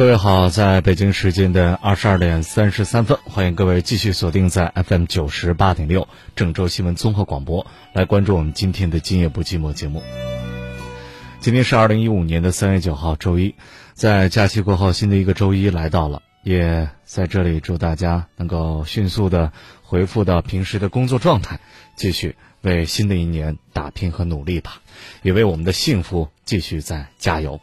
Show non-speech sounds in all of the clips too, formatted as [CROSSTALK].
各位好，在北京时间的二十二点三十三分，欢迎各位继续锁定在 FM 九十八点六郑州新闻综合广播，来关注我们今天的《今夜不寂寞》节目。今天是二零一五年的三月九号，周一，在假期过后，新的一个周一来到了，也在这里祝大家能够迅速的恢复到平时的工作状态，继续为新的一年打拼和努力吧，也为我们的幸福继续在加油。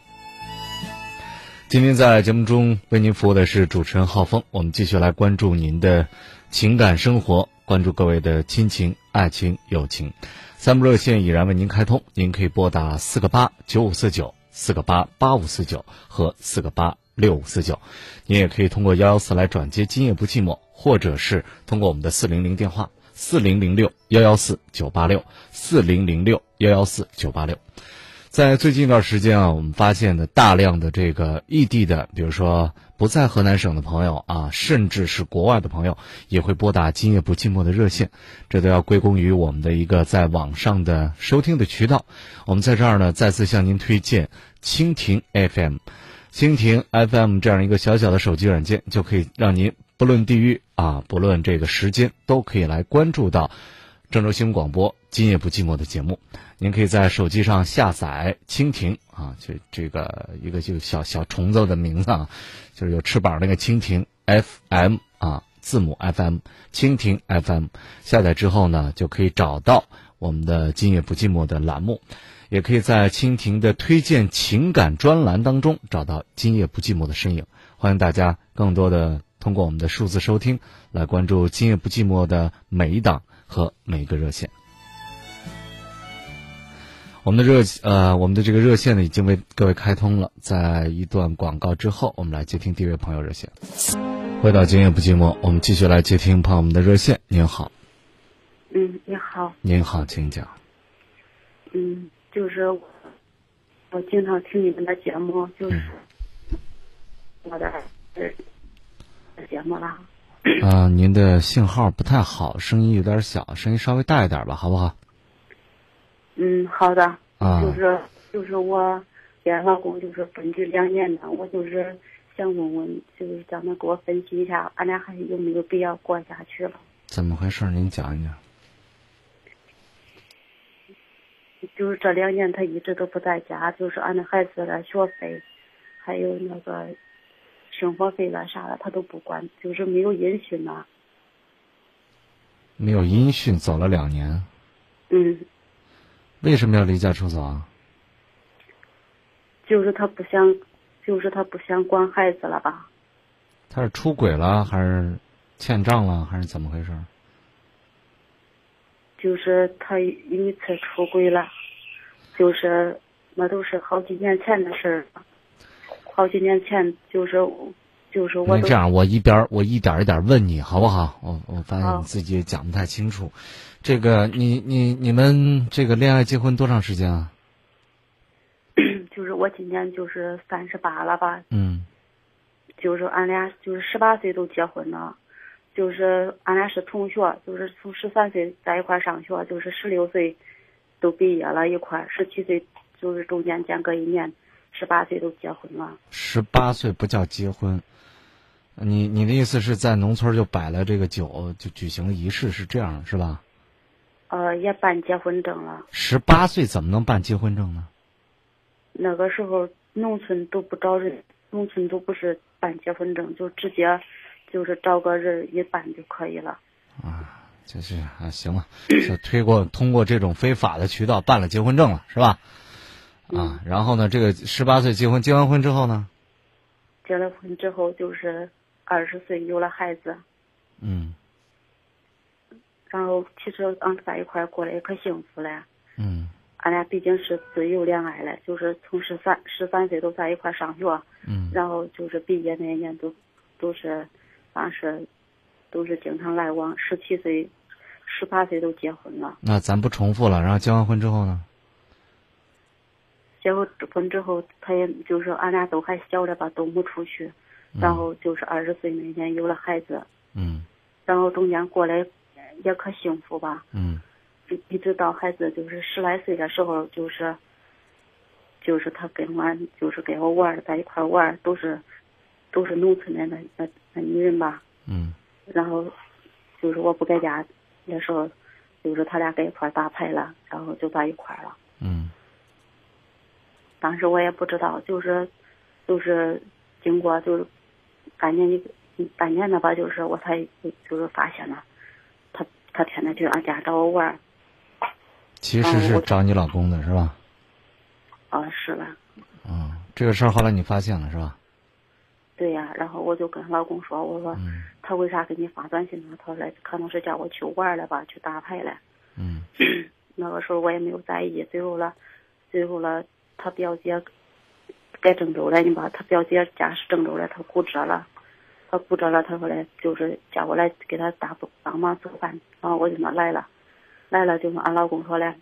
今天在节目中为您服务的是主持人浩峰，我们继续来关注您的情感生活，关注各位的亲情、爱情、友情。三部热线已然为您开通，您可以拨打四个八九五四九、四个八八五四九和四个八六五四九。您也可以通过幺幺四来转接《今夜不寂寞》，或者是通过我们的四零零电话四零零六幺幺四九八六四零零六幺幺四九八六。在最近一段时间啊，我们发现的大量的这个异地的，比如说不在河南省的朋友啊，甚至是国外的朋友，也会拨打“今夜不寂寞”的热线，这都要归功于我们的一个在网上的收听的渠道。我们在这儿呢，再次向您推荐蜻蜓 FM，蜻蜓 FM 这样一个小小的手机软件，就可以让您不论地域啊，不论这个时间，都可以来关注到郑州新闻广播《今夜不寂寞》的节目。您可以在手机上下载蜻蜓啊，就这个一个就小小虫子的名字啊，就是有翅膀那个蜻蜓 FM 啊，字母 FM，蜻蜓 FM 下载之后呢，就可以找到我们的今夜不寂寞的栏目，也可以在蜻蜓的推荐情感专栏当中找到今夜不寂寞的身影。欢迎大家更多的通过我们的数字收听来关注今夜不寂寞的每一档和每一个热线。我们的热呃，我们的这个热线呢，已经为各位开通了。在一段广告之后，我们来接听第一位朋友热线。回到今夜不寂寞，我们继续来接听朋友们的热线。您好，嗯，你好，您好，请讲。嗯，就是我经常听你们的节目，就是我的节目了。[LAUGHS] 啊，您的信号不太好，声音有点小，声音稍微大一点吧，好不好？嗯，好的。啊，就是就是我跟老公就是分居两年了，我就是想问问，就是叫他给我分析一下，俺俩还有没有必要过下去了？怎么回事？您讲一讲。就是这两年他一直都不在家，就是俺的孩子的学费，还有那个生活费了啥的，他都不管，就是没有音讯了。没有音讯，走了两年。嗯。为什么要离家出走啊？就是他不想，就是他不想管孩子了吧？他是出轨了，还是欠账了，还是怎么回事？就是他有一次出轨了，就是那都是好几年前的事儿了。好几年前，就是就是我。这样，我一边我一点一点问你好不好？我我发现你自己讲不太清楚。这个，你你你们这个恋爱结婚多长时间啊？[CLEARS THROAT] 就是我今年就是三十八了吧。嗯。就是俺俩就是十八岁都结婚了，就是俺俩是同学，就是从十三岁在一块上学，就是十六岁都毕业了一块，十七岁就是中间间隔一年，十八岁都结婚了。十八岁不叫结婚，你你的意思是在农村就摆了这个酒，就举行了仪式，是这样是吧？呃，也办结婚证了。十八岁怎么能办结婚证呢？那个时候农村都不找人，农村都不是办结婚证，就直接就是找个人一办就可以了。啊，就是啊，行了，就推过通过这种非法的渠道办了结婚证了，是吧？啊，然后呢，这个十八岁结婚，结完婚之后呢？结了婚之后就是二十岁有了孩子。嗯。然后其实俺在一块过得也可幸福了。嗯。俺俩毕竟是自由恋爱了，就是从十三十三岁都在一块上学。嗯。然后就是毕业那一年都都是，反正是都是经常来往。十七岁、十八岁都结婚了。那咱不重复了。然后结完婚之后呢？结过婚之后，他也就是俺俩都还小着吧，都没出去。然后就是二十岁那年有了孩子。嗯。然后中间过来。也可幸福吧，嗯，一一直到孩子就是十来岁的时候，就是，就是他跟我，就是跟我玩在一块玩，都是，都是农村的那那那女人吧，嗯然后就是我不在家那时候，就是他俩在一块打牌了，然后就在一块儿了。嗯当时我也不知道，就是就是经过就是半年一个半年的吧，就是我才就是发现了，他他天天去俺家找我玩儿，其实是找你老公的是吧？啊是吧，嗯，这个事儿后来你发现了是吧？对呀，然后我就跟老公说，我说嗯他为啥给你发短信呢？他说可能是叫我去玩儿了吧，去打牌了。嗯 [CLEARS THROAT] 那个时候我也没有在意，最后了，最后了，他表姐在郑州了，你把他表姐家是郑州的，他骨折了，他骨折了，他后来就是叫我来给他打帮忙做饭，然后我就那来了，来了就跟俺老公说嘞，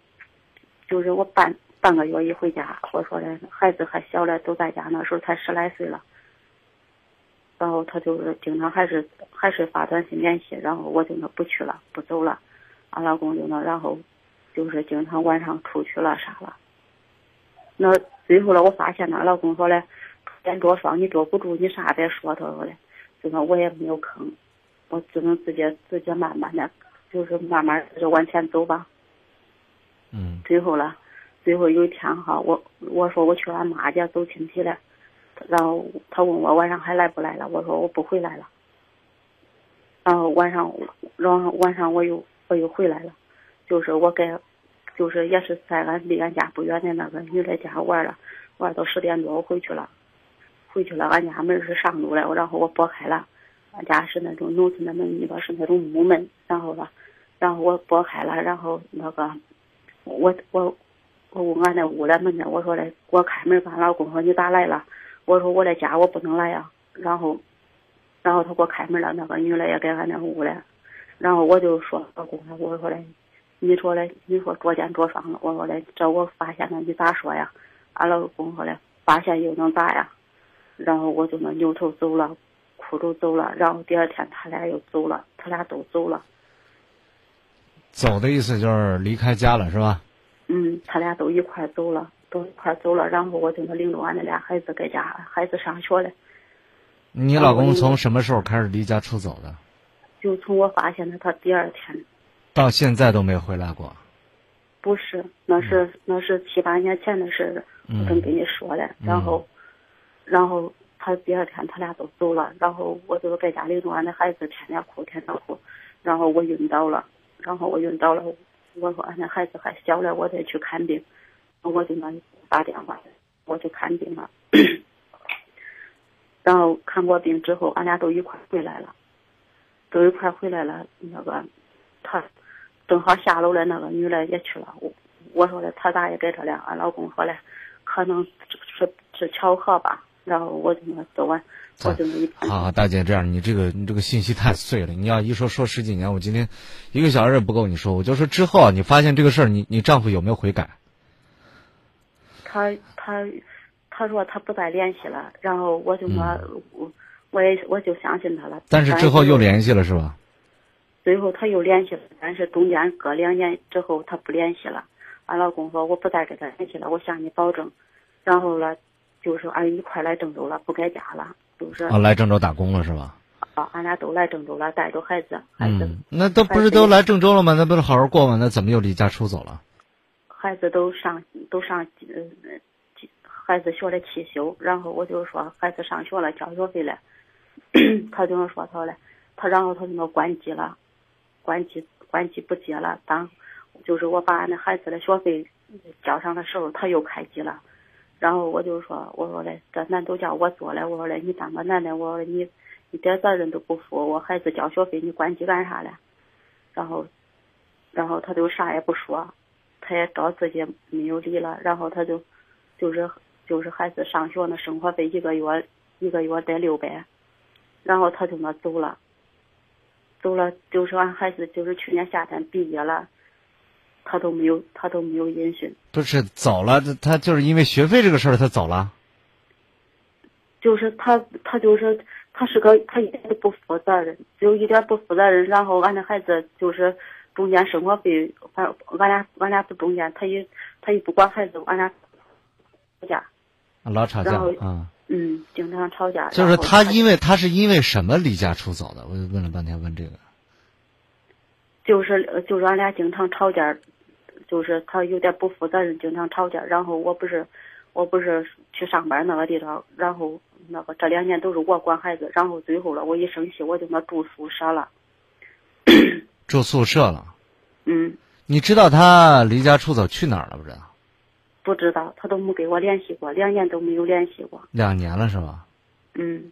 就是我半半个月一回家，我说嘞，孩子还小嘞，都在家，那时候才十来岁了，然后他就是经常还是还是发短信联系，然后我就那不去了，不走了，俺老公就那然后。就是经常晚上出去了啥了。那最后了，我发现俺老公说嘞，连着双你坐不住，你啥也别说，他说嘞，这个我也没有吭，我只能自己自己慢慢的，就是慢慢就往前走吧。嗯最后了，最后有一天哈，我我说我去俺妈家走亲戚了，然后他问我晚上还来不来了，我说我不回来了。然后晚上，然后晚上我又我又回来了。就是我给，就是也是在俺离俺家不远的那个女的家玩了，玩到十点多我回去了，回去了，俺家门是上路的，然后我拨开了，俺家是那种农村的门，里边是那种木门，然后吧，然后我拨开了，然后那个，我我我问俺那屋的门呢，我说嘞，我开门，俺老公说你咋来了？我说我在家我不能来呀，然后，然后他给我开门了，那个女的也给俺那屋了，然后我就说老公，我说嘞。你说嘞？你说捉奸捉双了？我说嘞，这我发现了，你咋说呀？俺老公说嘞，发现又能咋呀？然后我就那扭头走了，哭着走了。然后第二天他俩又走了，他俩都走了。走的意思就是离开家了是吧？嗯，他俩都一块走了，都一块走了。然后我就那领着俺那俩孩子在家，孩子上学嘞。你老公从什么时候开始离家出走的？就从我发现他他第二天。到现在都没回来过。不是，那是、那是七八年前的事我正跟你说的。然后，然后他第二天他俩都走了，然后我就在家里着俺的孩子，天天哭，天天哭。然后我晕倒了，然后我晕倒了，我说俺那孩子还小了，我得去看病。我就那打电话，我去看病了。[COUGHS] 然后看过病之后，俺俩都一块回来了，都一块回来了。那个他。正好下楼的那个女的也去了，我我说的他咋也在这了？俺老公说嘞，可能是是巧合吧。然后我就那走完，我就那一好，大姐，这样你这个你这个信息太碎了，你要一说说十几年，我今天一个小时也不够你说。我就说之后你发现这个事儿，你你丈夫有没有悔改？他他他说他不再联系了，然后我就说，我我也我就相信他了。但是之后又联系了是吧？最后他又联系了，但是中间隔两年之后他不联系了。俺老公说我不再跟他联系了，我向你保证。然后呢，就是俺一块来郑州了，不在家了，就是。啊，来郑州打工了是吧？啊，俺俩都来郑州了，带着孩子，孩子。嗯，那都不是都来郑州了吗？那不是好好过吗？那怎么又离家出走了？孩子都上都上呃，孩子学了汽修，然后我就说孩子上学了，交学费了，[COUGHS] 他就说他嘞，他然后他就那关机了。关机关机不接了，当就是我把俺那孩子的学费交上的时候，他又开机了。然后我就说，我说嘞，这难都叫我做了，我说嘞，你当个男的，我说你一点责任都不负，我孩子交学费你关机干啥嘞？然后，然后他就啥也不说，他也找自己没有理了，然后他就就是就是孩子上学那生活费一个月一个月得六百，然后他就那走了。走了，就是俺孩子，就是去年夏天毕业了，他都没有，他都没有音讯。不是走了，他就是因为学费这个事儿，他走了。就是他，他就是他是个，他一点都不负责任，就一点不负责任。然后俺那孩子就是中间生活费，反正俺俩俺俩不中间，他也他也不管孩子，俺俩吵架。老吵架然后啊。嗯，经常吵架。就是他因为他是因为什么离家出走的？我就问了半天问这个。就是呃就是俺俩经常吵架，就是他有点不负责任，经常吵架。然后我不是我不是去上班那个地方，然后那个这两年都是我管孩子，然后最后了我一生气我就那住宿舍了。住宿舍了。嗯，你知道他离家出走去哪儿了不知道？不知道他都没给我联系过，两年都没有联系过。两年了是吧？嗯，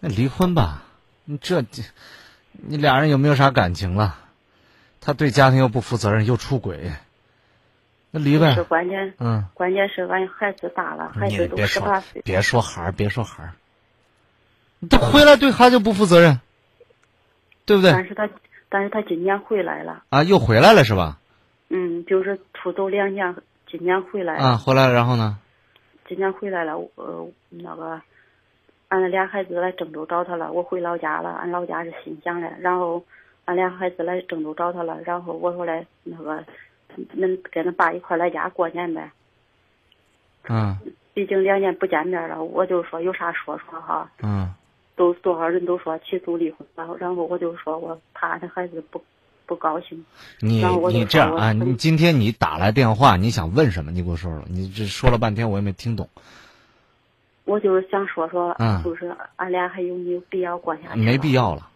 那离婚吧，你这这，你俩人有没有啥感情了？他对家庭又不负责任，又出轨，那离呗是。关键嗯，关键是俺孩子大了，孩子都十八岁。别说孩儿，别说孩儿，他回来对孩子不负责任，对不对？但是他但是他今年回来了，啊，又回来了是吧？嗯，就是出走两年，今年回来了。啊，回来了，然后呢？今年回来了，呃，那个，俺俩孩子来郑州找他了，我回老家了，俺老家是新乡的，然后俺俩孩子来郑州找他了，然后我说来那个，恁跟恁爸一块来家过年呗，嗯毕竟两年不见面了，我就说有啥说说哈，嗯都多少人都说起诉离婚，然后然后我就说我怕俺孩子不不高兴，你你这样啊，你今天你打来电话，你想问什么？你给我说说。你这说了半天，我也没听懂。我就是想说说，嗯就是俺俩还有没有必要过下去？没必。要了。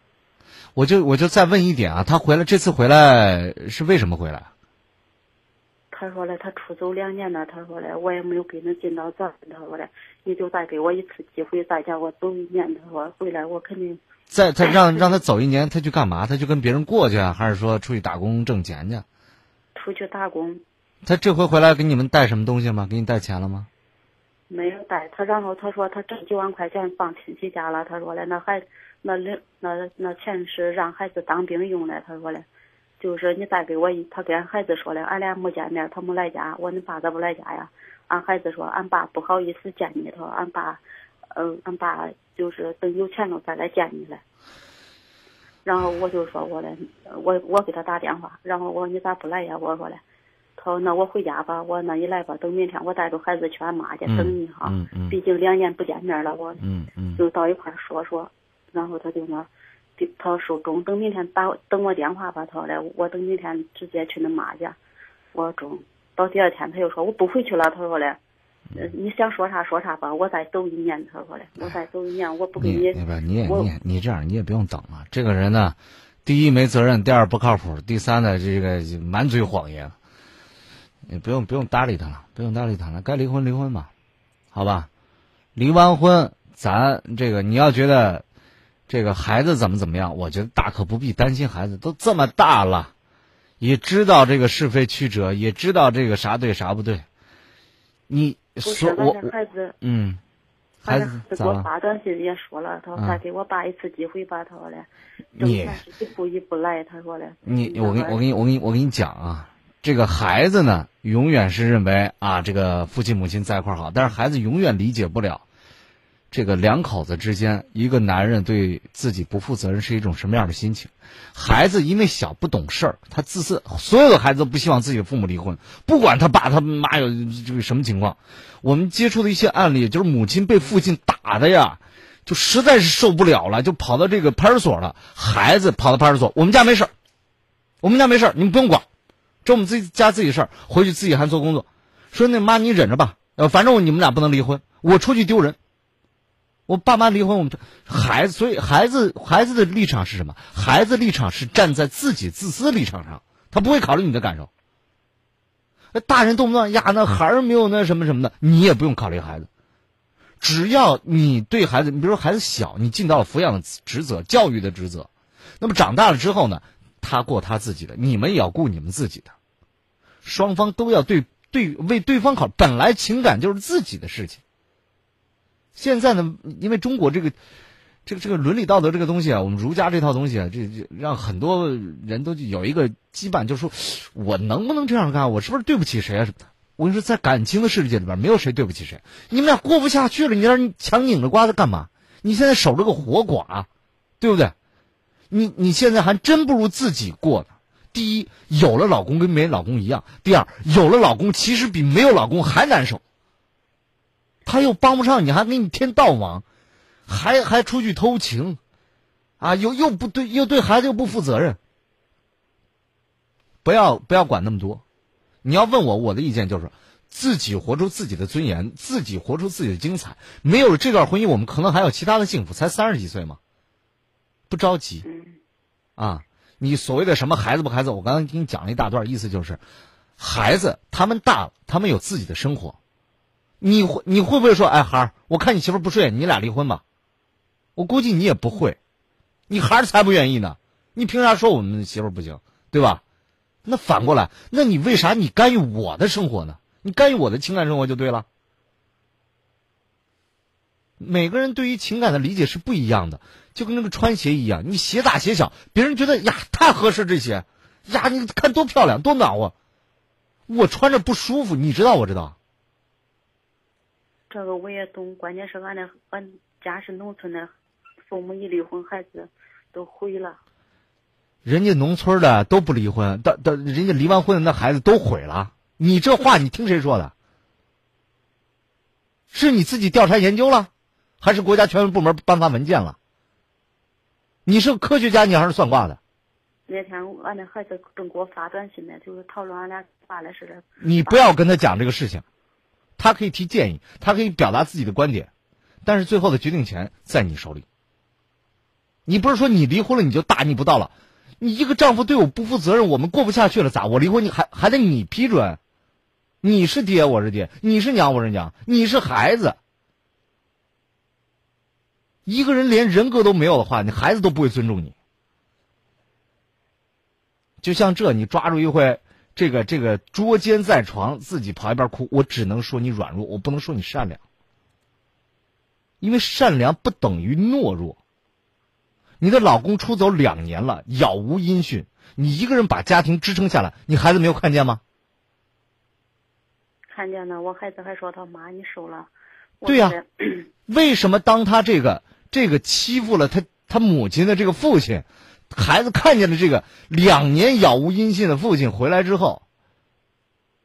我就我就再问一点啊，他回来这次回来是为什么回来？他说了，他出走两年了。他说了，我也没有给恁尽到责任。他说嘞，你就再给我一次机会，再叫我走一年。他说回来我肯定再他让让他走一年，他去干嘛？他去跟别人过去啊，还是说出去打工挣钱去？出去打工，他这回回来给你们带什么东西吗？给你带钱了吗？没有带他。然后他说他挣几万块钱放亲戚家了。他说嘞，那孩那零那那钱是让孩子当兵用的。他说嘞，就是你再给我一，他跟俺孩子说嘞，俺俩没见面，他没来家。我说你爸咋不来家呀？俺孩子说，俺爸不好意思见你。他说俺爸，嗯、俺爸就是等有钱了再来见你来。然后我就说我嘞，我我给他打电话，然后我说你咋不来呀？我说嘞，他说那我回家吧。我说那你来吧，等明天我带着孩子去俺妈家嗯等你哈。嗯嗯毕竟两年不见面了，我嗯嗯就到一块儿说说。然后他就说，他说收中，等明天打等我电话吧。他说嘞，我等明天直接去恁妈家。我说中。到第二天他又说我不回去了。他说嘞，呃你想说啥说啥吧，我再走一年。他说的，我再走一年，我不给你你。那边你也你也你这样你也不用等了。这个人呢，第一没责任，第二不靠谱，第三呢这个满嘴谎言。你不用不用搭理他了，不用搭理他了，该离婚离婚吧，好吧？离完婚，咱这个你要觉得这个孩子怎么怎么样，我觉得大可不必担心孩子，都这么大了，也知道这个是非曲折，也知道这个啥对啥不对。你不是，说我俺这孩子，嗯，孩子咋了？发短信也说了，他说嗯再给我爸一次机会吧。他说嘞，挣你钱是一步一步来。他说嘞，你我跟你我跟你我跟你我跟你讲啊，这个孩子呢，永远是认为啊，这个父亲母亲在一块儿好，但是孩子永远理解不了，这个两口子之间，一个男人对自己不负责任是一种什么样的心情。孩子因为小不懂事儿，他自私，所有的孩子都不希望自己的父母离婚，不管他爸他妈有这个什么情况。我们接触的一些案例，就是母亲被父亲打的呀。就实在是受不了了，就跑到这个派出所了。孩子跑到派出所，我们家没事儿我们家没事儿你们不用管，这我们自己家自己事儿，回去自己还做工作。说那妈你忍着吧，呃，反正你们俩不能离婚，我出去丢人。我爸妈离婚，我们孩子，所以孩子孩子的立场是什么？孩子立场是站在自己自私立场上，他不会考虑你的感受。那大人动不动呀，那孩儿没有那什么什么的，你也不用考虑孩子。只要你对孩子，你比如说孩子小，你尽到了抚养的职责、教育的职责，那么长大了之后呢，他过他自己的，你们也要顾你们自己的，双方都要对对为对方好。本来情感就是自己的事情，现在呢，因为中国这个这个这个伦理道德这个东西啊，我们儒家这套东西啊，这这让很多人都有一个羁绊，就是说我能不能这样干？我是不是对不起谁啊什么的？我跟你说，在感情的世界里边，没有谁对不起谁。你们俩过不下去了，你让强拧着瓜子干嘛？你现在守着个活寡，对不对？你你现在还真不如自己过呢。第一，有了老公跟没老公一样；第二，有了老公其实比没有老公还难受。他又帮不上你，还给你添倒忙，还还出去偷情，啊，又又不对，又对孩子又不负责任。不要不要管那么多，你要问我，我的意见就是，自己活出自己的尊严，自己活出自己的精彩。没有这段婚姻，我们可能还有其他的幸福。才三十几岁嘛，不着急。啊，你所谓的什么孩子不孩子，我刚刚给你讲了一大段，意思就是，孩子他们大了，他们有自己的生活。你会你会不会说，哎孩儿，我看你媳妇不顺眼，你俩离婚吧？我估计你也不会，你孩儿才不愿意呢。你凭啥说我们媳妇不行，对吧？那反过来，那你为啥你干预我的生活呢？你干预我的情感生活就对了。每个人对于情感的理解是不一样的，就跟那个穿鞋一样，你鞋大鞋小，别人觉得呀太合适这鞋，呀你看多漂亮多暖和，我穿着不舒服，你知道我知道。这个我也懂，关键是俺的俺家是农村的，父母一离婚，孩子都毁了。人家农村的都不离婚，但但人家离完婚，那孩子都毁了。你这话你听谁说的？是你自己调查研究了，还是国家权威部门颁发文件了？你是科学家，你还是算卦的？那天俺的孩子正给我发短信呢，就是讨论俺俩咋的事的。你不要跟他讲这个事情，他可以提建议，他可以表达自己的观点，但是最后的决定权在你手里。你不是说你离婚了你就大逆不道了？你一个丈夫对我不负责任，我们过不下去了，咋？我离婚你还还得你批准？你是爹，我是爹；你是娘，我是娘；你是孩子。一个人连人格都没有的话，你孩子都不会尊重你。就像这，你抓住一回，这个这个捉奸在床，自己跑一边哭，我只能说你软弱，我不能说你善良，因为善良不等于懦弱。你的老公出走两年了，杳无音讯。你一个人把家庭支撑下来，你孩子没有看见吗？看见了，我孩子还说他妈你瘦了。对呀，为什么当他这个这个欺负了他他母亲的这个父亲，孩子看见了这个两年杳无音信的父亲回来之后，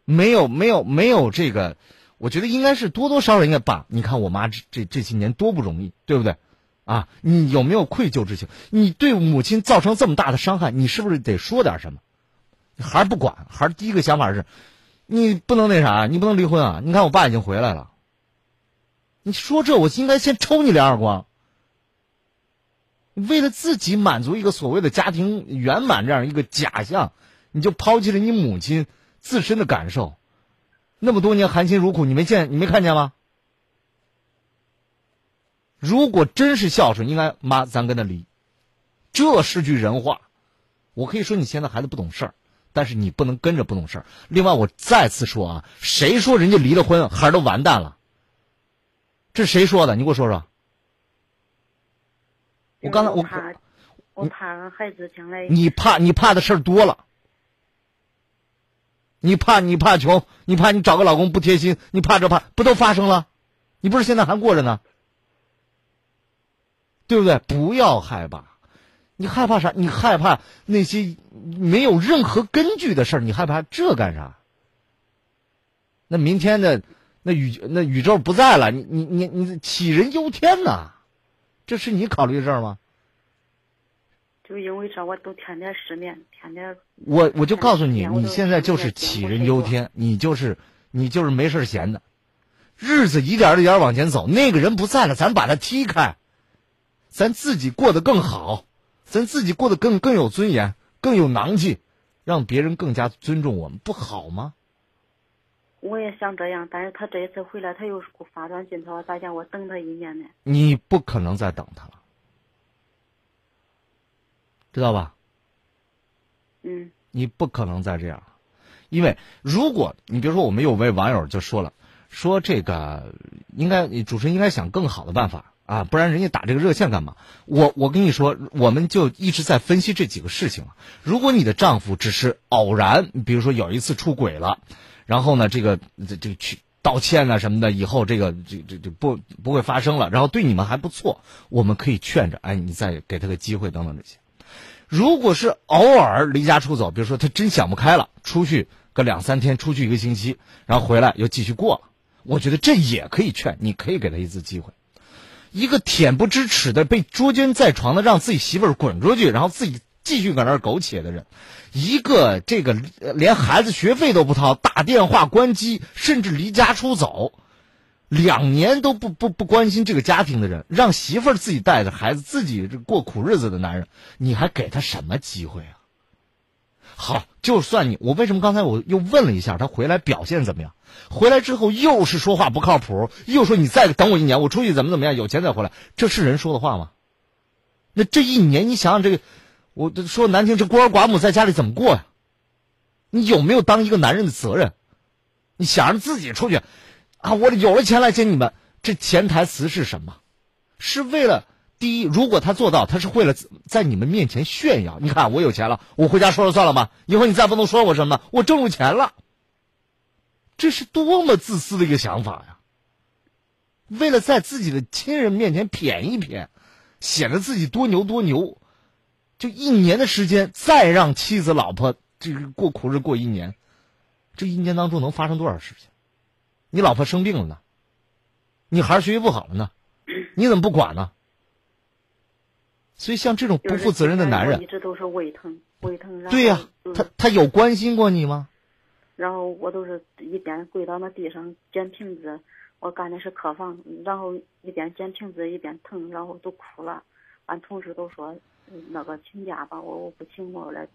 没有没有没有这个，我觉得应该是多多少少应该爸，你看我妈这这这些年多不容易，对不对？啊，你有没有愧疚之情？你对母亲造成这么大的伤害，你是不是得说点什么？孩不管，孩第一个想法是，你不能那啥，你不能离婚啊！你看我爸已经回来了，你说这我应该先抽你两耳光。为了自己满足一个所谓的家庭圆满这样一个假象，你就抛弃了你母亲自身的感受，那么多年含辛茹苦，你没见你没看见吗？如果真是孝顺，应该妈，咱跟他离，这是句人话。我可以说你现在孩子不懂事儿，但是你不能跟着不懂事儿。另外，我再次说啊，谁说人家离了婚孩儿都完蛋了？这谁说的？你给我说说。我刚才我怕，我怕孩子将来。你怕你怕的事儿多了。你怕你怕穷，你怕你找个老公不贴心，你怕这怕不都发生了？你不是现在还过着呢？对不对？不要害怕，你害怕啥？你害怕那些没有任何根据的事儿，你害怕这干啥？那明天的那宇那宇宙不在了，你你你你杞人忧天呐？这是你考虑的事儿吗？就因为这，我都天天失眠，天天。我我就告诉你，你现在就是杞人忧天，你就是你就是没事闲的，日子一点一点往前走，那个人不在了，咱把他踢开。咱自己过得更好，咱自己过得更更有尊严，更有囊气，让别人更加尊重我们，不好吗？我也想这样，但是他这一次回来，他又给我发短信，他说咋讲？我等他一年呢。你不可能再等他了，知道吧？嗯。你不可能再这样，因为如果你比如说，我们有位网友就说了，说这个应该主持人应该想更好的办法。啊，不然人家打这个热线干嘛？我我跟你说，我们就一直在分析这几个事情如果你的丈夫只是偶然，比如说有一次出轨了，然后呢，这个这这去道歉啊什么的，以后这个这这这不不会发生了，然后对你们还不错，我们可以劝着，哎，你再给他个机会等等这些。如果是偶尔离家出走，比如说他真想不开了，出去个两三天，出去一个星期，然后回来又继续过了。我觉得这也可以劝，你可以给他一次机会。一个恬不知耻的被捉奸在床的，让自己媳妇儿滚出去，然后自己继续搁那儿苟且的人，一个这个连孩子学费都不掏，打电话关机，甚至离家出走，两年都不不不关心这个家庭的人，让媳妇儿自己带着孩子自己过苦日子的男人，你还给他什么机会啊？好，就算你，我为什么刚才我又问了一下他回来表现怎么样？回来之后又是说话不靠谱，又说你再等我一年，我出去怎么怎么样，有钱再回来，这是人说的话吗？那这一年你想想这个，我说难听，这孤儿寡母在家里怎么过呀？你有没有当一个男人的责任？你想着自己出去，啊，我有了钱来接你们，这潜台词是什么？是为了。第一，如果他做到，他是为了在你们面前炫耀。你看，我有钱了，我回家说了算了吗？以后你再不能说我什么，我挣着钱了。这是多么自私的一个想法呀！为了在自己的亲人面前谝一谝，显得自己多牛多牛，就一年的时间，再让妻子老婆这个过苦日过一年，这一年当中能发生多少事情？你老婆生病了呢？你孩儿学习不好了呢？你怎么不管呢？所以，像这种不负责任的男人，一直都是胃疼，胃疼。对呀，他他有关心过你吗？然后我都是一边跪到那地上捡瓶子，我干的是客房，然后一边捡瓶子一边疼，然后都哭了。俺同事都说那个请假吧，我我不请我了，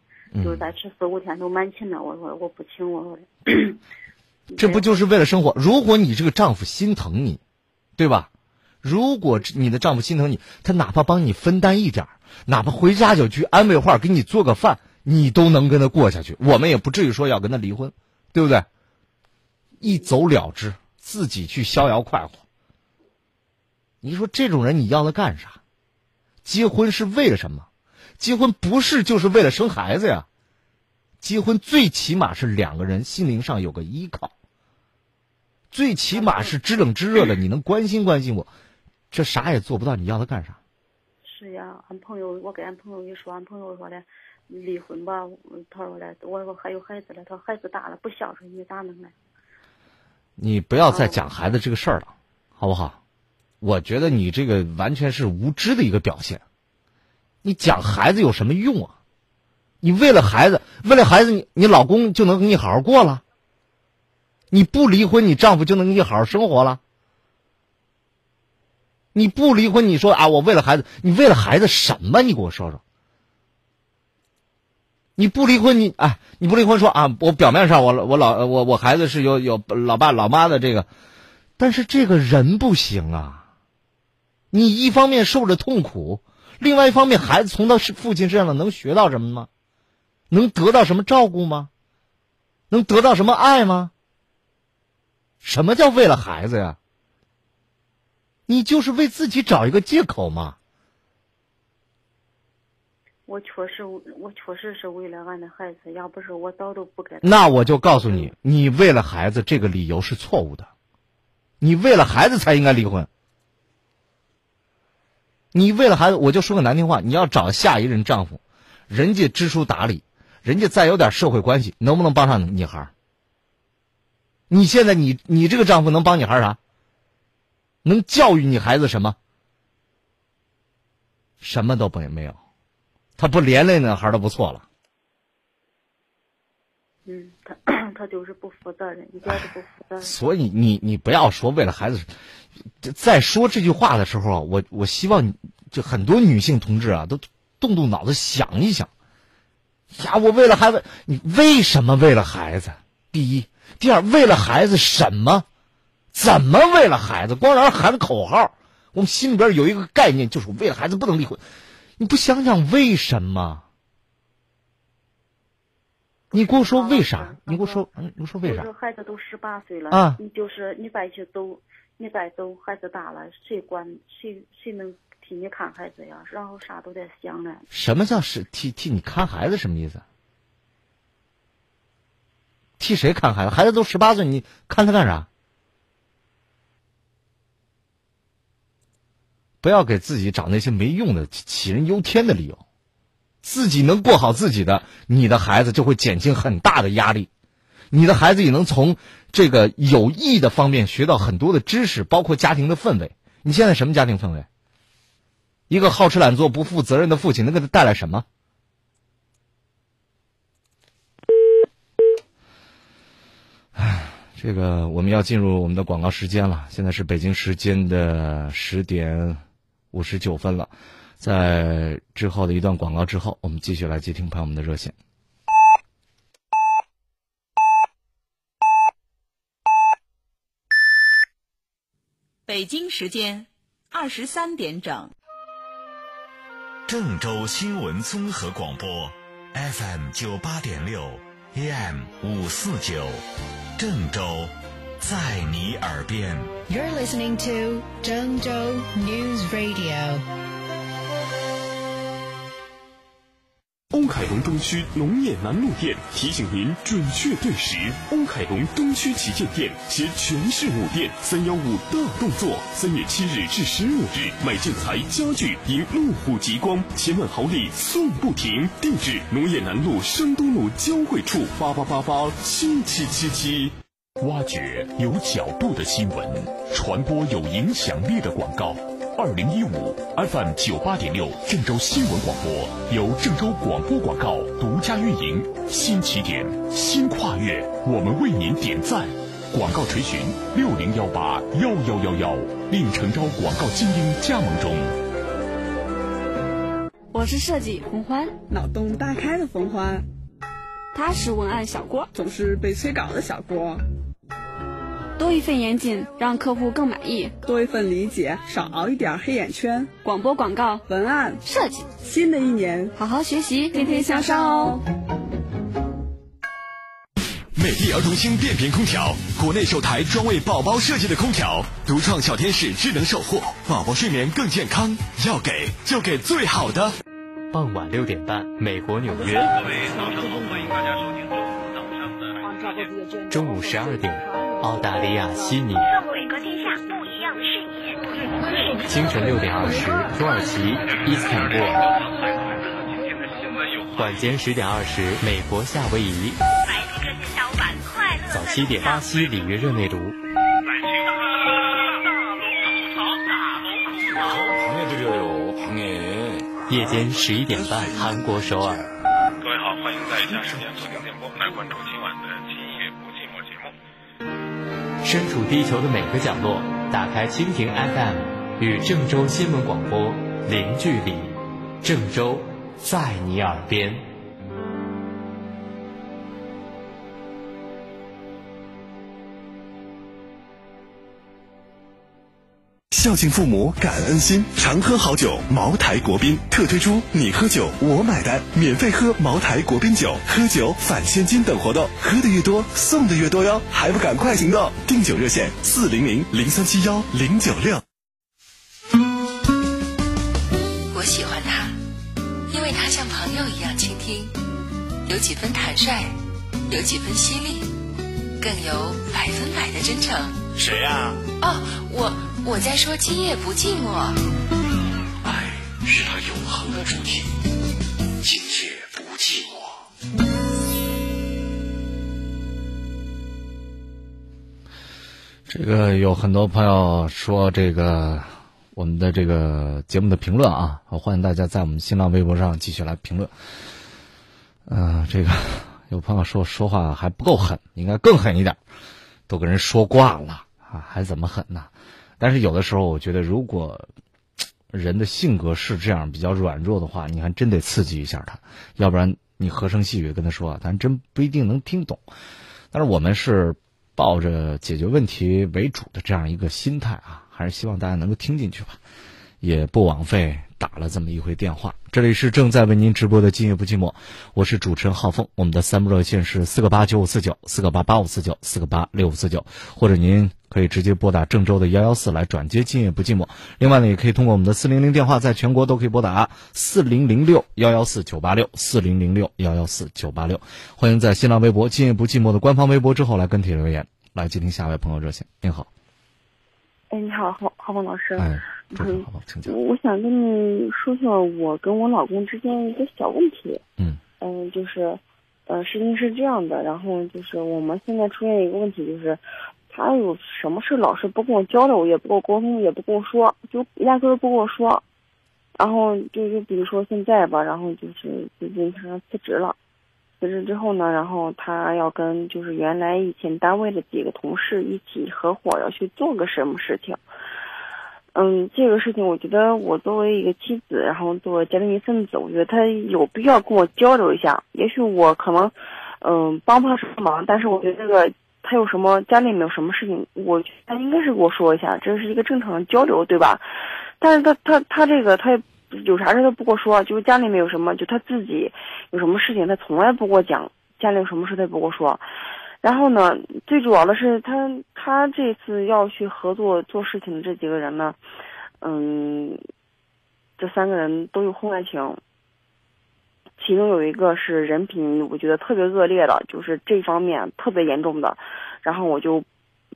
就是再吃四五天都满勤了。我说我不请我了。[CLEARS THROAT] 这不就是为了生活？如果你这个丈夫心疼你，对吧？如果你的丈夫心疼你，他哪怕帮你分担一点哪怕回家就去安慰话，给你做个饭，你都能跟他过下去。我们也不至于说要跟他离婚，对不对？一走了之，自己去逍遥快活。你说这种人你要他干啥？结婚是为了什么？结婚不是就是为了生孩子呀？结婚最起码是两个人心灵上有个依靠，最起码是知冷知热的，你能关心关心我。这啥也做不到，你要他干啥？是呀，俺朋友，我跟俺朋友一说，俺朋友说的，离婚吧。他说的，我说还有孩子了，他说孩子大了不孝顺，你咋弄呢？你不要再讲孩子这个事儿了，好不好？我觉得你这个完全是无知的一个表现。你讲孩子有什么用啊？你为了孩子，为了孩子，你你老公就能跟你好好过了？你不离婚，你丈夫就能跟你好好生活了？你不离婚，你说啊，我为了孩子，你为了孩子什么？你给我说说。你不离婚，你哎，你不离婚，说啊，我表面上我我老我我孩子是有有老爸老妈的这个，但是这个人不行啊。你一方面受着痛苦，另外一方面孩子从他父亲身上能学到什么吗？能得到什么照顾吗？能得到什么爱吗？什么叫为了孩子呀？你就是为自己找一个借口嘛？我确实，我确实是为了俺的孩子，要不是我早都不该。那我就告诉你，你为了孩子这个理由是错误的，你为了孩子才应该离婚。你为了孩子，我就说个难听话，你要找下一任丈夫，人家知书达理，人家再有点社会关系，能不能帮上你孩你现在，你你这个丈夫能帮你孩啥？能教育你孩子什么？什么都没没有，他不连累那孩儿都不错了。嗯，他 [CLEARS THROAT] 他就是不负责任，一点都不负责任。所以你你不要说为了孩子，在说这句话的时候，我我希望你就很多女性同志啊，都动动脑子想一想。呀，我为了孩子，你为什么为了孩子？第一，第二，为了孩子什么？怎么为了孩子？光让人喊口号，我们心里边有一个概念，就是为了孩子不能离婚。你不想想为什么？你给我说为啥？你给我说，嗯，你说为啥？孩子都十八岁了啊！你就是你再去走，你再走，孩子大了，谁管？谁谁能替你看孩子呀？然后啥都得想呢。什么叫是替替你看孩子？什么意思？替谁看孩子？孩子都十八岁，你看他干啥？不要给自己找那些没用的杞人忧天的理由，自己能过好自己的，你的孩子就会减轻很大的压力。你的孩子也能从这个有益的方面学到很多的知识，包括家庭的氛围。你现在什么家庭氛围？一个好吃懒做、不负责任的父亲能给他带来什么？唉，这个我们要进入我们的广告时间了。现在是北京时间的十点五十九分了，在之后的一段广告之后，我们继续来接听朋友们的热线。北京时间二十三点整。郑州新闻综合广播，FM 九八点六，AM 五四九，郑州，在你耳边。You're listening to 郑州 News Radio. 欧凯龙东区农业南路店提醒您准确对时。欧凯龙东区旗舰店携全市五店“三幺五”大动作，三月七日至十五日买建材家具赢路虎极光，千万好礼送不停。地址：农业南路山东路交汇处八八八八七七七七。挖掘有角度的新闻，传播有影响力的广告。二零一五 FM 九八点六郑州新闻广播由郑州广播广告独家运营，新起点，新跨越，我们为您点赞。广告垂询六零幺八幺幺幺幺，令诚招广告精英加盟中。我是设计冯欢，脑洞大开的冯欢，他是文案小郭，总是被催稿的小郭。多一份严谨，让客户更满意；多一份理解，少熬一点黑眼圈。广播广告、文案、设计，新的一年好好学习，天天向上哦。美的儿童星变频空调，国内首台专为宝宝设计的空调，独创小天使智能守护，宝宝睡眠更健康。要给就给最好的。傍晚六点半，美国纽约。各位早上好，欢迎大家收听中午早上的。中午十二点，澳大利亚悉尼。伟哥天下不一样的视野。清晨六点二十，土耳其伊斯坦布尔。晚间十点二十，美国夏威夷。早七点，巴西里约热内卢。夜间十一点半，韩国首尔。各位好，欢迎在以下时间锁定电波来关注今身处地球的每个角落，打开蜻蜓 FM，与郑州新闻广播零距离。郑州，在你耳边。孝敬父母，感恩心，常喝好酒。茅台国宾特推出“你喝酒我买单”，免费喝茅台国宾酒，喝酒返现金等活动，喝的越多送的越多哟！还不赶快行动！订酒热线：四零零零三七幺零九六。我喜欢他，因为他像朋友一样倾听，有几分坦率，有几分犀利，更有百分百的真诚。谁呀、啊？哦，我。我在说今夜不寂寞。爱是他永恒的主题，今夜不寂寞。这个有很多朋友说这个我们的这个节目的评论啊，欢迎大家在我们新浪微博上继续来评论。嗯、呃，这个 [LAUGHS] 有朋友说说话还不够狠，应该更狠一点，都跟人说惯了啊，还怎么狠呢？但是有的时候，我觉得如果人的性格是这样比较软弱的话，你还真得刺激一下他，要不然你和声细语跟他说，咱真不一定能听懂。但是我们是抱着解决问题为主的这样一个心态啊，还是希望大家能够听进去吧，也不枉费打了这么一回电话。这里是正在为您直播的《今夜不寂寞》，我是主持人浩峰。我们的三部热线是四个八九五四九、四个八八五四九、四个八六五四九，或者您可以直接拨打郑州的幺幺四来转接《今夜不寂寞》。另外呢，也可以通过我们的四零零电话，在全国都可以拨打四零零六幺幺四九八六四零零六幺幺四九八六。欢迎在新浪微博“今夜不寂寞”的官方微博之后来跟帖留言，来接听下一位朋友热线。您好，哎，你好，浩浩峰老师。哎，主持人好，请讲。我想跟你说说我跟我老公之间一个小问题。嗯。嗯，就是，呃，事情是这样的，然后就是我们现在出现一个问题，就是他有什么事老是不跟我交流，也不跟我沟通，也不跟我说，就压根儿不跟我说。然后就就比如说现在吧，然后就是最近他辞职了，辞职之后呢，然后他要跟就是原来以前单位的几个同事一起合伙要去做个什么事情。嗯，这个事情我觉得我作为一个妻子，然后作为家庭一份子，我觉得他有必要跟我交流一下。也许我可能，嗯，帮不上什么忙，但是我觉得这个他有什么家里面有什么事情，我他应该是跟我说一下，这是一个正常的交流，对吧？但是他他他这个他也有啥事都不跟我说，就是家里面有什么，就他自己有什么事情，他从来不跟我讲，家里有什么事他也不跟我说。然后呢，最主要的是他他这次要去合作做事情的这几个人呢，嗯，这三个人都有婚外情，其中有一个是人品我觉得特别恶劣的，就是这方面特别严重的。然后我就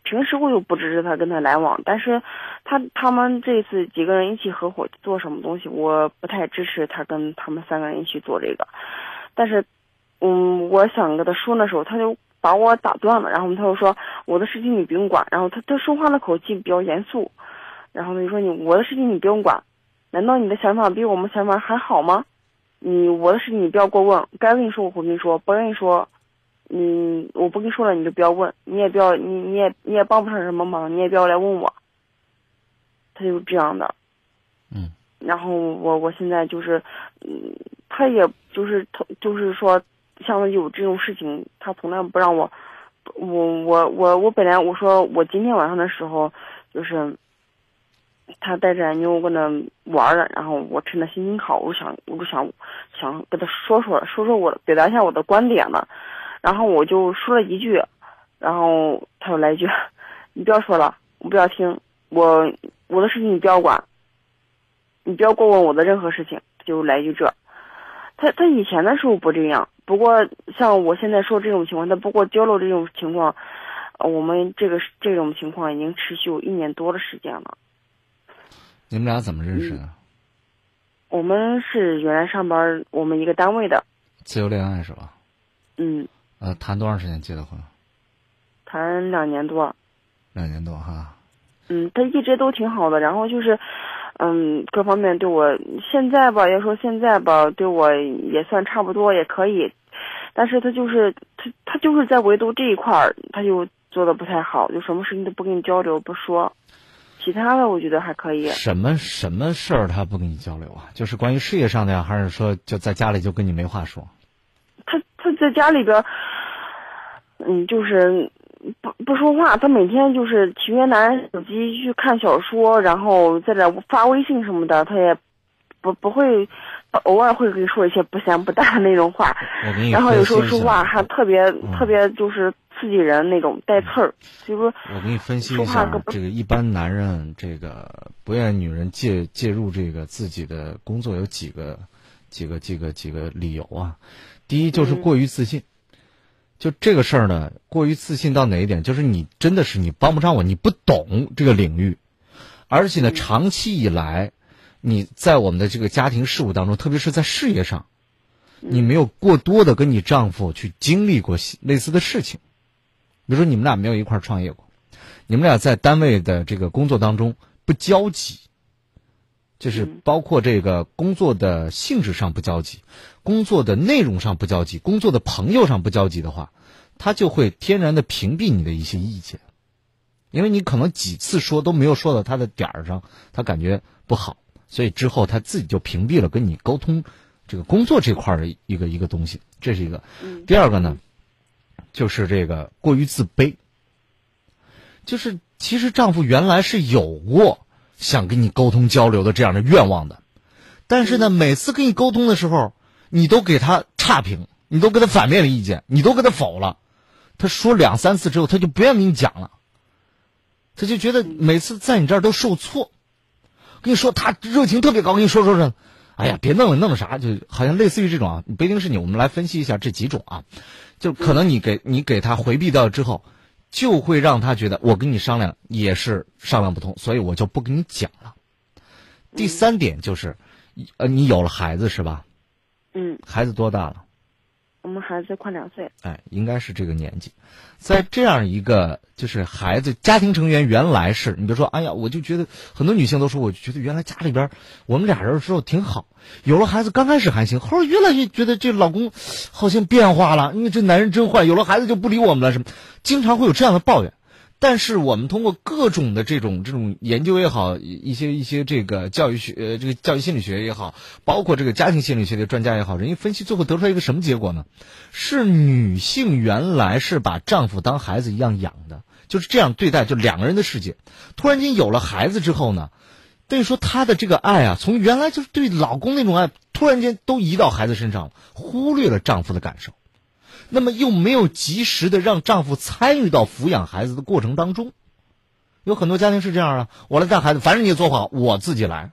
平时我又不支持他跟他来往，但是他他们这次几个人一起合伙做什么东西，我不太支持他跟他们三个人一起做这个。但是，嗯，我想跟他说的时候，他就。把我打断了，然后他就说我的事情你不用管，然后他他说话的口气比较严肃，然后他就说你我的事情你不用管，难道你的想法比我们想法还好吗？你我的事情你不要过问，该跟你说我会跟你说，不愿意说，嗯，我不跟你说了你就不要问，你也不要你你也你也帮不上什么忙，你也不要来问我。他就这样的，嗯，然后我我现在就是，嗯，他也就是他就是说。像有这种事情，他从来不让我，我我我我本来我说我今天晚上的时候，就是他带着俺妞跟那玩了，然后我趁他心情好，我想我就想想跟他说说说说我表达一下我的观点嘛，然后我就说了一句，然后他又来一句，[LAUGHS] 你不要说了，我不要听，我我的事情你不要管，你不要过问我的任何事情，就来一句这。他他以前的时候不这样，不过像我现在说这种情况，他不过交流这种情况，我们这个这种情况已经持续有一年多的时间了。你们俩怎么认识的？我们是原来上班，我们一个单位的。自由恋爱是吧？嗯。呃，谈多长时间结的婚？谈两年多。两年多哈。嗯，他一直都挺好的，然后就是。嗯，各方面对我现在吧，要说现在吧，对我也算差不多，也可以。但是他就是他，他就是在唯独这一块儿，他就做的不太好，就什么事情都不跟你交流，不说。其他的我觉得还可以。什么什么事儿他不跟你交流啊？就是关于事业上的呀，还是说就在家里就跟你没话说？他他在家里边，嗯，就是。不不说话，他每天就是提着拿手机去看小说，然后在这发微信什么的，他也不不会，偶尔会跟你说一些不咸不淡的那种话。然后有时候说话还特别特别就是刺激人那种带刺儿，就是我给你分析一下，这个一般男人这个不愿女人介介入这个自己的工作有几个几个几个几个理由啊，第一就是过于自信。就这个事儿呢，过于自信到哪一点？就是你真的是你帮不上我，你不懂这个领域，而且呢，长期以来，你在我们的这个家庭事务当中，特别是在事业上，你没有过多的跟你丈夫去经历过类似的事情。比如说，你们俩没有一块创业过，你们俩在单位的这个工作当中不交集。就是包括这个工作的性质上不交集，工作的内容上不交集，工作的朋友上不交集的话，他就会天然的屏蔽你的一些意见，因为你可能几次说都没有说到他的点儿上，他感觉不好，所以之后他自己就屏蔽了跟你沟通这个工作这块的一个一个东西，这是一个。第二个呢，就是这个过于自卑，就是其实丈夫原来是有过。想跟你沟通交流的这样的愿望的，但是呢，每次跟你沟通的时候，你都给他差评，你都给他反面的意见，你都给他否了。他说两三次之后，他就不愿意跟你讲了。他就觉得每次在你这儿都受挫。跟你说他热情特别高，跟你说说说，哎呀，别弄了，弄了啥？就好像类似于这种啊，不一定是你。我们来分析一下这几种啊，就可能你给你给他回避掉之后。就会让他觉得我跟你商量也是商量不通，所以我就不跟你讲了。第三点就是，呃，你有了孩子是吧？嗯。孩子多大了？我们孩子快两岁。哎，应该是这个年纪，在这样一个就是孩子家庭成员原来是你比如说，哎呀，我就觉得很多女性都说，我就觉得原来家里边我们俩人的时候挺好，有了孩子刚开始还行，后来越来越觉得这老公好像变化了，因为这男人真坏，有了孩子就不理我们了，什么，经常会有这样的抱怨。但是我们通过各种的这种这种研究也好，一些一些这个教育学呃这个教育心理学也好，包括这个家庭心理学的专家也好，人家分析最后得出来一个什么结果呢？是女性原来是把丈夫当孩子一样养的，就是这样对待，就两个人的世界。突然间有了孩子之后呢，等于说她的这个爱啊，从原来就是对老公那种爱，突然间都移到孩子身上了，忽略了丈夫的感受。那么又没有及时的让丈夫参与到抚养孩子的过程当中，有很多家庭是这样啊，我来带孩子，反正你也做不好，我自己来，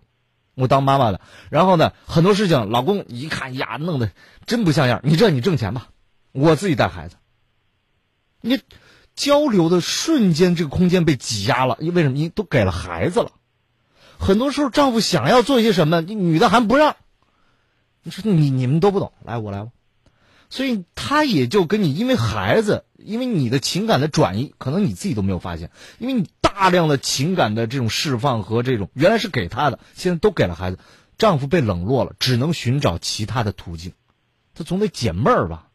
我当妈妈的。然后呢，很多事情老公一看呀，弄得真不像样，你这你挣钱吧，我自己带孩子。你交流的瞬间，这个空间被挤压了，因为什么？你都给了孩子了，很多时候丈夫想要做一些什么，女的还不让。你说你你们都不懂，来我来吧。所以他也就跟你，因为孩子，因为你的情感的转移，可能你自己都没有发现，因为你大量的情感的这种释放和这种原来是给他的，现在都给了孩子，丈夫被冷落了，只能寻找其他的途径，他总得解闷儿吧。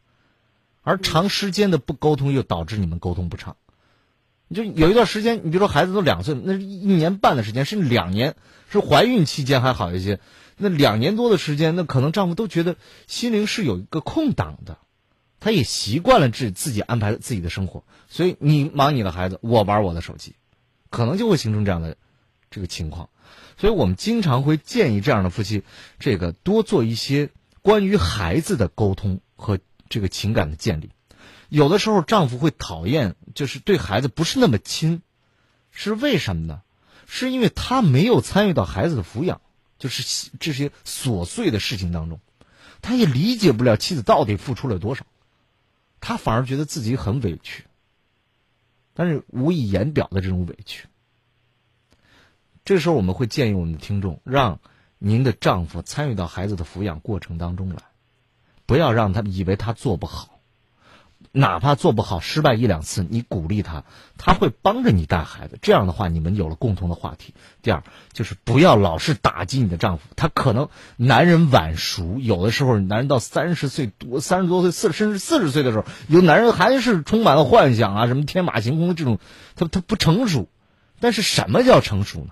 而长时间的不沟通，又导致你们沟通不畅。你就有一段时间，你比如说孩子都两岁，那是一年半的时间，甚至两年，是怀孕期间还好一些。那两年多的时间，那可能丈夫都觉得心灵是有一个空档的，他也习惯了自自己安排自己的生活，所以你忙你的孩子，我玩我的手机，可能就会形成这样的这个情况。所以我们经常会建议这样的夫妻，这个多做一些关于孩子的沟通和这个情感的建立。有的时候丈夫会讨厌，就是对孩子不是那么亲，是为什么呢？是因为他没有参与到孩子的抚养。就是这些琐碎的事情当中，他也理解不了妻子到底付出了多少，他反而觉得自己很委屈，但是无以言表的这种委屈。这时候我们会建议我们的听众，让您的丈夫参与到孩子的抚养过程当中来，不要让他以为他做不好。哪怕做不好，失败一两次，你鼓励他，他会帮着你带孩子。这样的话，你们有了共同的话题。第二，就是不要老是打击你的丈夫。他可能男人晚熟，有的时候男人到三十岁多、三十多岁、四甚至四十岁的时候，有男人还是充满了幻想啊，什么天马行空的这种，他他不成熟。但是什么叫成熟呢？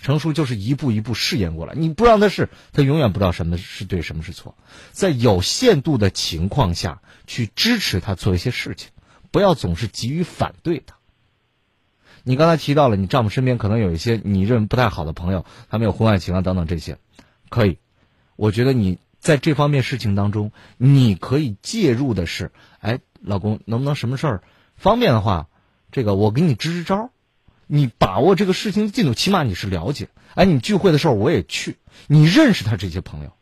成熟就是一步一步试验过来。你不让他试，他永远不知道什么是对，什么是错。在有限度的情况下。去支持他做一些事情，不要总是急于反对他。你刚才提到了，你丈夫身边可能有一些你认为不太好的朋友，他们有婚外情啊等等这些，可以。我觉得你在这方面事情当中，你可以介入的是，哎，老公能不能什么事儿方便的话，这个我给你支支招，你把握这个事情的进度，起码你是了解。哎，你聚会的时候我也去，你认识他这些朋友，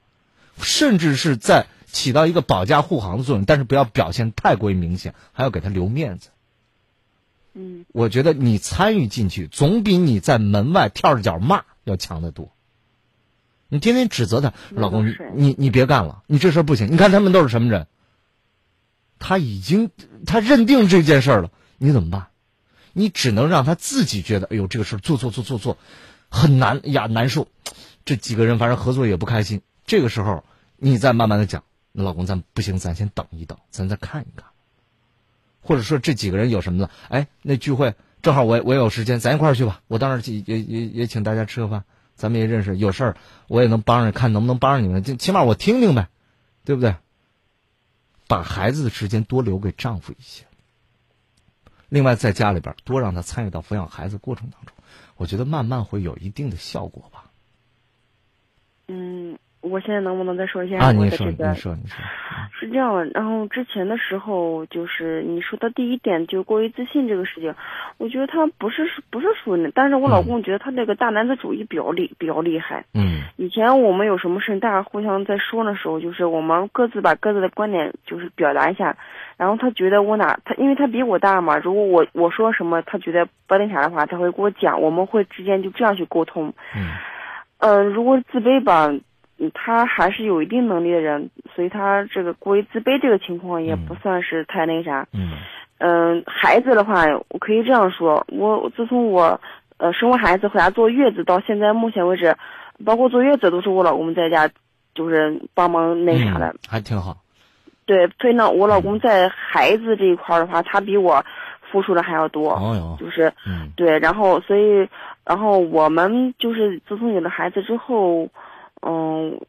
甚至是在。起到一个保驾护航的作用，但是不要表现太过于明显，还要给他留面子。嗯，我觉得你参与进去，总比你在门外跳着脚骂要强得多。你天天指责他，老公，你你别干了，你这事儿不行。你看他们都是什么人？他已经他认定这件事儿了，你怎么办？你只能让他自己觉得，哎呦，这个事儿做做做做做很难呀，难受。这几个人反正合作也不开心。这个时候，你再慢慢的讲。那老公，咱不行，咱先等一等，咱再看一看。或者说这几个人有什么呢？哎，那聚会正好我我有时间，咱一块儿去吧。我当时也也也请大家吃个饭，咱们也认识，有事儿我也能帮着，看能不能帮着你们。就起码我听听呗，对不对？把孩子的时间多留给丈夫一些。另外，在家里边多让他参与到抚养孩子过程当中，我觉得慢慢会有一定的效果吧。嗯。我现在能不能再说一下啊？你说，你说，你说，是这样的。然后之前的时候，就是你说的第一点，就过于自信这个事情，我觉得他不是不是说那，但是我老公觉得他那个大男子主义比较厉比较厉害。嗯。以前我们有什么事，大家互相在说的时候，就是我们各自把各自的观点就是表达一下，然后他觉得我哪他因为他比我大嘛，如果我我说什么，他觉得不那啥的话，他会给我讲，我们会之间就这样去沟通。嗯。嗯，如果自卑吧。他还是有一定能力的人，所以他这个过于自卑这个情况也不算是太那啥。嗯嗯，孩子的话，我可以这样说，我自从我呃生完孩子回家坐月子到现在目前为止，包括坐月子都是我老公在家，就是帮忙那啥的，嗯还挺好。对，所以呢，我老公在孩子这一块儿的话，他比我付出的还要多，哦哟，就是嗯对，然后所以，然后我们就是自从有了孩子之后，嗯，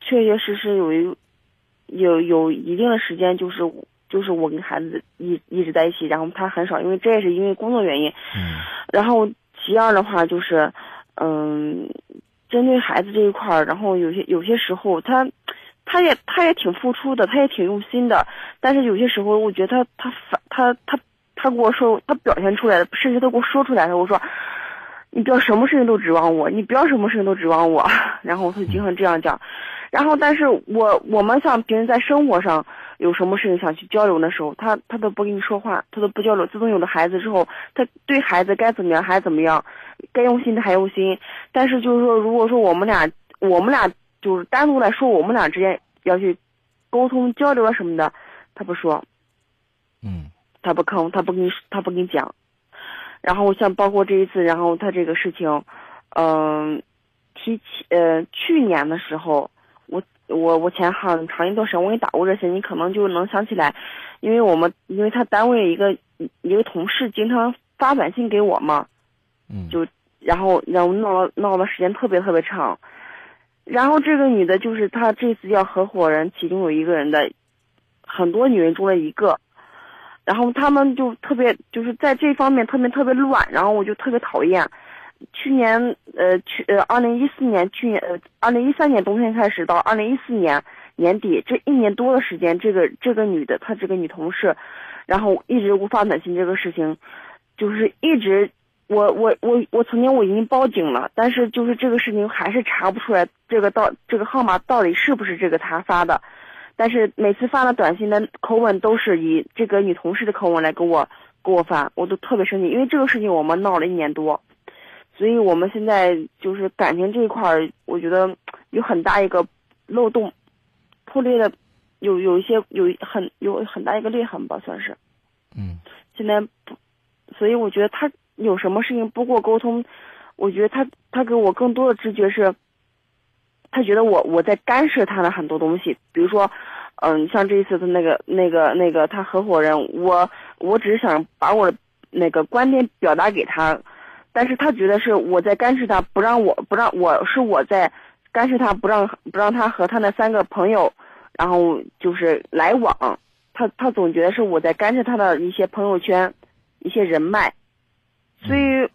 确确实实有一有有一定的时间，就是就是我跟孩子一一直在一起，然后他很少，因为这也是因为工作原因。嗯然后其二的话就是，嗯，针对孩子这一块儿，然后有些有些时候他。他也他也挺付出的，他也挺用心的，但是有些时候我觉得他他反他他他跟我说，他表现出来的，甚至他给我说出来的，我说，你不要什么事情都指望我，你不要什么事情都指望我，[LAUGHS] 然后他经常这样讲，然后但是我我们像平时在生活上有什么事情想去交流的时候，他他都不跟你说话，他都不交流。自从有了孩子之后，他对孩子该怎么样还怎么样，该用心的还用心，但是就是说，如果说我们俩我们俩。就是单独来说，我们俩之间要去沟通交流啊什么的，他不说，嗯，他不吭，他不跟你，他不跟你讲。然后像包括这一次，然后他这个事情，嗯、提起呃去年的时候，我我我前很长一段时间我给你打过热线，你可能就能想起来，因为我们因为他单位一个一个同事经常发短信给我嘛，嗯，就然后然后闹了闹的时间特别特别长。然后这个女的，就是她这次要合伙人，其中有一个人的，很多女人中的一个，然后他们就特别就是在这方面特别特别乱，然后我就特别讨厌。去年呃去呃二零一四年去年呃二零一三年冬天开始到二零一四年年底这一年多的时间，这个这个女的她这个女同事，然后一直给我发短信这个事情，就是一直。我我我我曾经我已经报警了，但是就是这个事情还是查不出来这个到这个号码到底是不是这个他发的，但是每次发了短信的口吻都是以这个女同事的口吻来给我给我发，我都特别生气，因为这个事情我们闹了一年多，所以我们现在就是感情这一块儿，我觉得有很大一个漏洞，破裂的有有一些有很有很大一个裂痕吧，算是，嗯，现在不，所以我觉得他。有什么事情不过沟通，我觉得他他给我更多的直觉是，他觉得我我在干涉他的很多东西，比如说，嗯，像这一次的那个那个那个他合伙人，我我只是想把我的那个观点表达给他，但是他觉得是我在干涉他，不让我不让我是我在干涉他，不让不让他和他那三个朋友，然后就是来往，他他总觉得是我在干涉他的一些朋友圈，一些人脉。所以，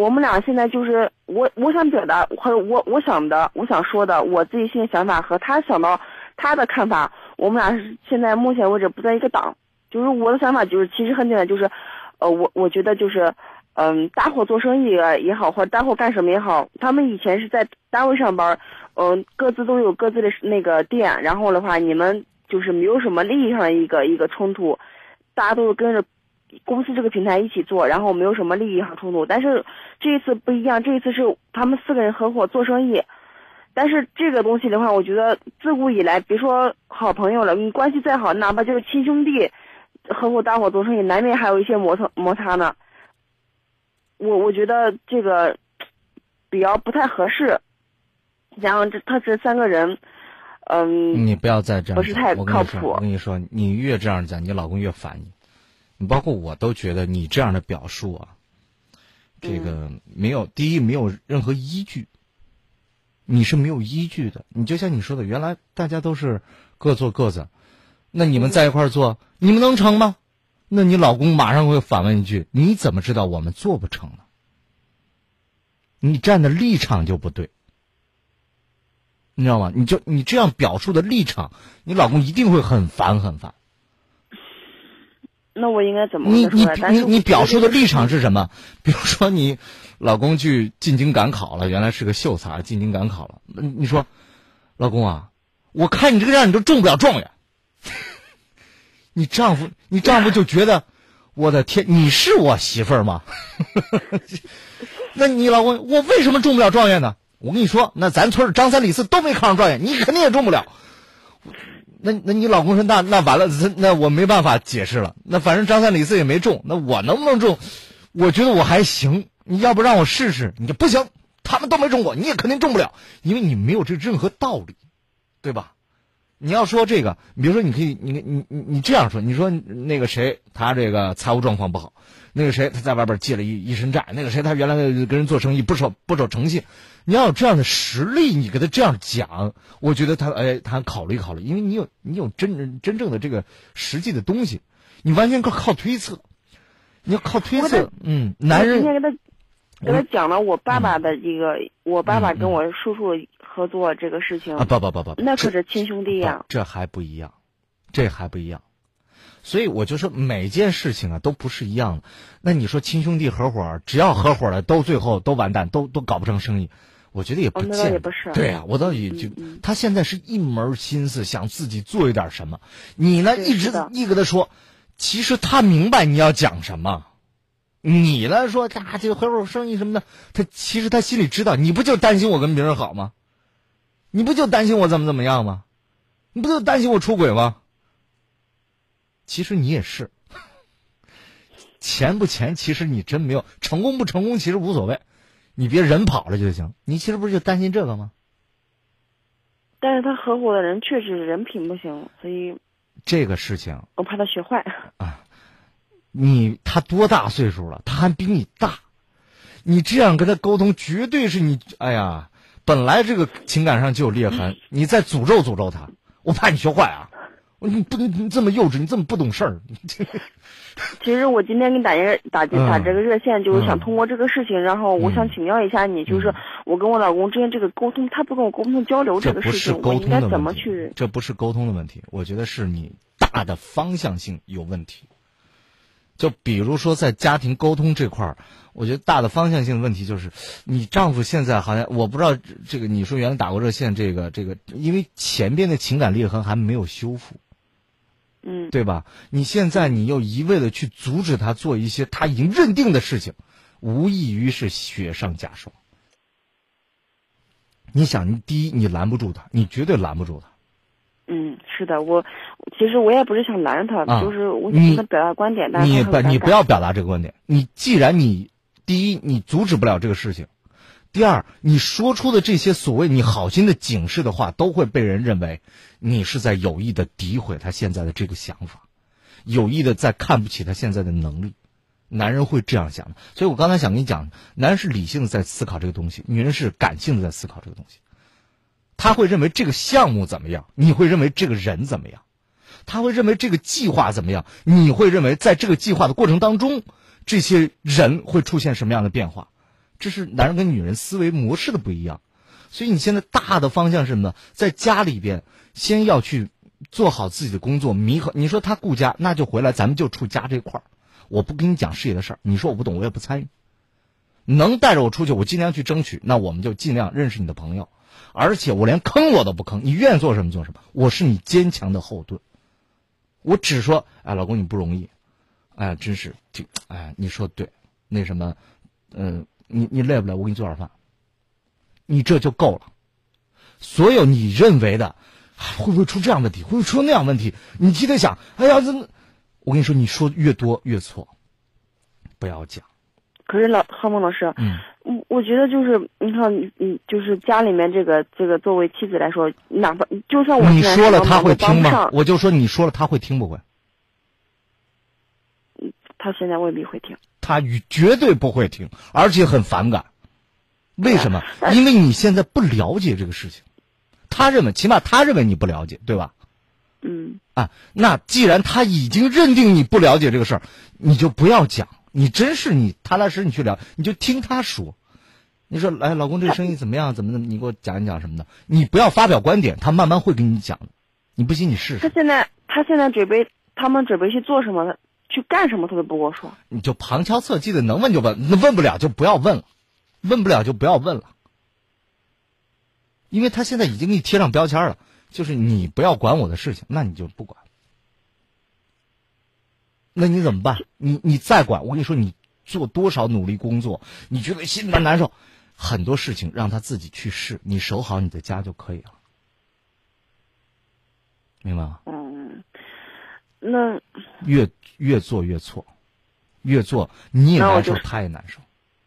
我们俩现在就是我我想表达和我我想的我想说的我自己心里想法和他想到他的看法，我们俩是现在目前为止不在一个档。就是我的想法就是其实很简单，就是，呃，我我觉得就是，嗯，大伙做生意也好，或者大伙干什么也好，他们以前是在单位上班，嗯，各自都有各自的那个店，然后的话，你们就是没有什么利益上的一个一个冲突，大家都是跟着。公司这个平台一起做，然后没有什么利益上冲突。但是这一次不一样，这一次是他们四个人合伙做生意。但是这个东西的话，我觉得自古以来，别说好朋友了，你关系再好，哪怕就是亲兄弟，合伙搭伙做生意，难免还有一些摩擦摩擦呢。我我觉得这个比较不太合适。然后这他这三个人，嗯，你不要再这样，不是太靠谱。我跟你说，你越这样讲，你老公越烦你。你包括我都觉得你这样的表述啊，这个没有、嗯、第一没有任何依据，你是没有依据的。你就像你说的，原来大家都是各做各的，那你们在一块儿做，嗯、你们能成吗？那你老公马上会反问一句：你怎么知道我们做不成呢？你站的立场就不对，你知道吗？你就你这样表述的立场，你老公一定会很烦很烦。那我应该怎么你你你你表述的立场是什么？[LAUGHS] 比如说你老公去进京赶考了，原来是个秀才，进京赶考了。你说，老公啊，我看你这个样，你都中不了状元。[LAUGHS] 你丈夫，你丈夫就觉得，我的天，你是我媳妇儿吗？[LAUGHS] 那你老公，我为什么中不了状元呢？我跟你说，那咱村张三李四都没考上状元，你肯定也中不了。那那你老公说那那完了，那我没办法解释了。那反正张三李四也没中，那我能不能中？我觉得我还行。你要不让我试试？你就不行，他们都没中过，你也肯定中不了，因为你没有这任何道理，对吧？你要说这个，比如说你可以，你你你你这样说，你说那个谁他这个财务状况不好，那个谁他在外边借了一一身债，那个谁他原来跟人做生意不守不守诚信，你要有这样的实力，你跟他这样讲，我觉得他哎他考虑考虑，因为你有你有真真正的这个实际的东西，你完全靠靠推测，你要靠推测，嗯，男人。今天跟他跟他讲了我爸爸的这个，我爸爸跟我叔叔。合作这个事情啊，不不不不，那可是亲兄弟呀，这还不一样，这还不一样，所以我就说每件事情啊都不是一样的。那你说亲兄弟合伙，只要合伙了，都最后都完蛋，都都搞不成生意，我觉得也不见。也不是。对啊，我倒也就他现在是一门心思想自己做一点什么，你呢一直一跟他说，其实他明白你要讲什么，你呢说啊这个合伙生意什么的，他其实他心里知道，你不就担心我跟别人好吗？你不就担心我怎么怎么样吗？你不就担心我出轨吗？其实你也是，[LAUGHS] 钱不钱，其实你真没有成功不成功，其实无所谓，你别人跑了就行。你其实不是就担心这个吗？但是他合伙的人确实人品不行，所以这个事情我怕他学坏啊。你他多大岁数了？他还比你大，你这样跟他沟通，绝对是你哎呀。本来这个情感上就有裂痕，你再诅咒诅咒他，我怕你学坏啊！你不能你这么幼稚，你这么不懂事儿。[LAUGHS] 其实我今天给你打一个打打这个热线，就是想通过这个事情，然后我想请教一下你，就是我跟我老公之间这个沟通，他不跟我沟通交流这个事情，我应该怎么去？这不是沟通的问题，我觉得是你大的方向性有问题。就比如说在家庭沟通这块儿。我觉得大的方向性的问题就是，你丈夫现在好像我不知道这个，你说原来打过热线，这个这个，因为前边的情感裂痕还没有修复，嗯，对吧？你现在你又一味的去阻止他做一些他已经认定的事情，无异于是雪上加霜。你想，你第一你拦不住他，你绝对拦不住他。嗯，是的，我其实我也不是想拦着他，就是我想跟他表达观点，但是你不，你不要表达这个观点。你既然你。第一，你阻止不了这个事情；第二，你说出的这些所谓你好心的警示的话，都会被人认为你是在有意的诋毁他现在的这个想法，有意的在看不起他现在的能力。男人会这样想的，所以我刚才想跟你讲，男人是理性的在思考这个东西，女人是感性的在思考这个东西。他会认为这个项目怎么样，你会认为这个人怎么样；他会认为这个计划怎么样，你会认为在这个计划的过程当中。这些人会出现什么样的变化？这是男人跟女人思维模式的不一样。所以你现在大的方向是什么呢？在家里边，先要去做好自己的工作，弥合。你说他顾家，那就回来，咱们就处家这块儿。我不跟你讲事业的事儿，你说我不懂，我也不参与。能带着我出去，我尽量去争取。那我们就尽量认识你的朋友，而且我连坑我都不坑。你愿意做什么做什么，我是你坚强的后盾。我只说，哎，老公你不容易。哎，真是挺哎，你说对，那什么，嗯，你你累不累？我给你做点饭，你这就够了。所有你认为的，会不会出这样问题？会不会出那样问题？你记得想，哎呀，这？我跟你说，你说越多越错，不要讲。可是老何梦老师，嗯，我我觉得就是你看，你，就是家里面这个这个作为妻子来说，哪怕就算我你说了他会听吗？我就说你说了他会听不会？他现在未必会听，他绝对不会听，而且很反感。为什么？[LAUGHS] 因为你现在不了解这个事情，他认为，起码他认为你不了解，对吧？嗯。啊，那既然他已经认定你不了解这个事儿，你就不要讲。你真是你踏踏实实你去聊，你就听他说。你说，哎，老公，这个生意怎么样？怎么怎么？你给我讲一讲什么的。你不要发表观点，他慢慢会跟你讲的。你不信，你试试。他现在，他现在准备，他们准备去做什么？去干什么他都不跟我说，你就旁敲侧击的能问就问，那问不了就不要问了，问不了就不要问了，因为他现在已经给你贴上标签了，就是你不要管我的事情，那你就不管，那你怎么办？你你再管，我跟你说，你做多少努力工作，你觉得心里面难受，很多事情让他自己去试，你守好你的家就可以了。明白吗？嗯，那越越做越错，越做你也难受，他也难受。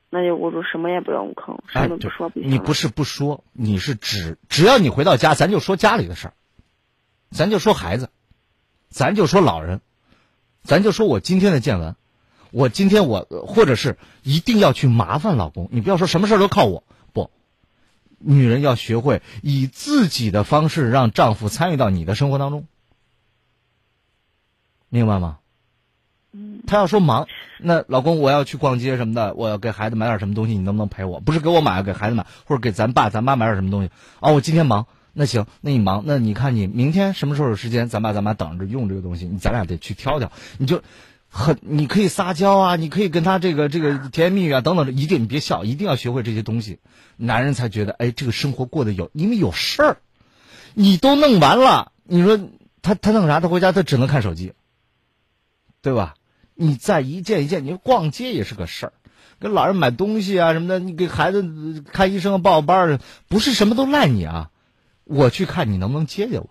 那就我说什么也不用吭，什么不说不你不是不说，你是只只要你回到家，咱就说家里的事儿，咱就说孩子，咱就说老人，咱就说我今天的见闻，我今天我或者是一定要去麻烦老公，你不要说什么事儿都靠我，不，女人要学会以自己的方式让丈夫参与到你的生活当中，明白吗？嗯他要说忙，那老公我要去逛街什么的，我要给孩子买点什么东西，你能不能陪我？不是给我买，给孩子买，或者给咱爸咱妈买点什么东西？啊，我今天忙，那行，那你忙，那你看你明天什么时候有时间，咱爸咱妈等着用这个东西，你咱俩得去挑挑，你就很你可以撒娇啊，你可以跟他这个这个甜言蜜语啊等等，一定你别笑，一定要学会这些东西，男人才觉得哎，这个生活过得有，因为有事儿，你都弄完了，你说他他弄啥？他回家他只能看手机，对吧？你再一件一件，你逛街也是个事儿，给老人买东西啊什么的，你给孩子看医生报班儿，不是什么都赖你啊。我去看你能不能接接我，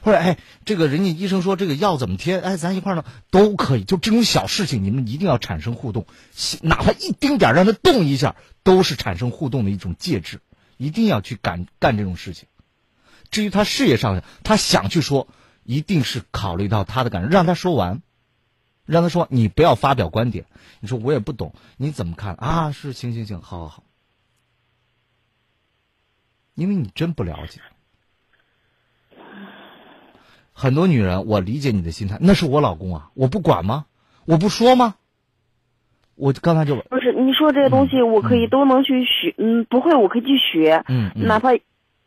或者哎，这个人家医生说这个药怎么贴，哎，咱一块儿呢都可以。就这种小事情，你们一定要产生互动，哪怕一丁点儿让他动一下，都是产生互动的一种介质。一定要去干干这种事情。至于他事业上，他想去说，一定是考虑到他的感受，让他说完。让他说，你不要发表观点。你说我也不懂，你怎么看啊？是，行行行，好好好。因为你真不了解。很多女人，我理解你的心态，那是我老公啊，我不管吗？我不说吗？我刚才就不是你说这些东西，我可以都能去学，嗯，不会我可以去学，嗯，哪怕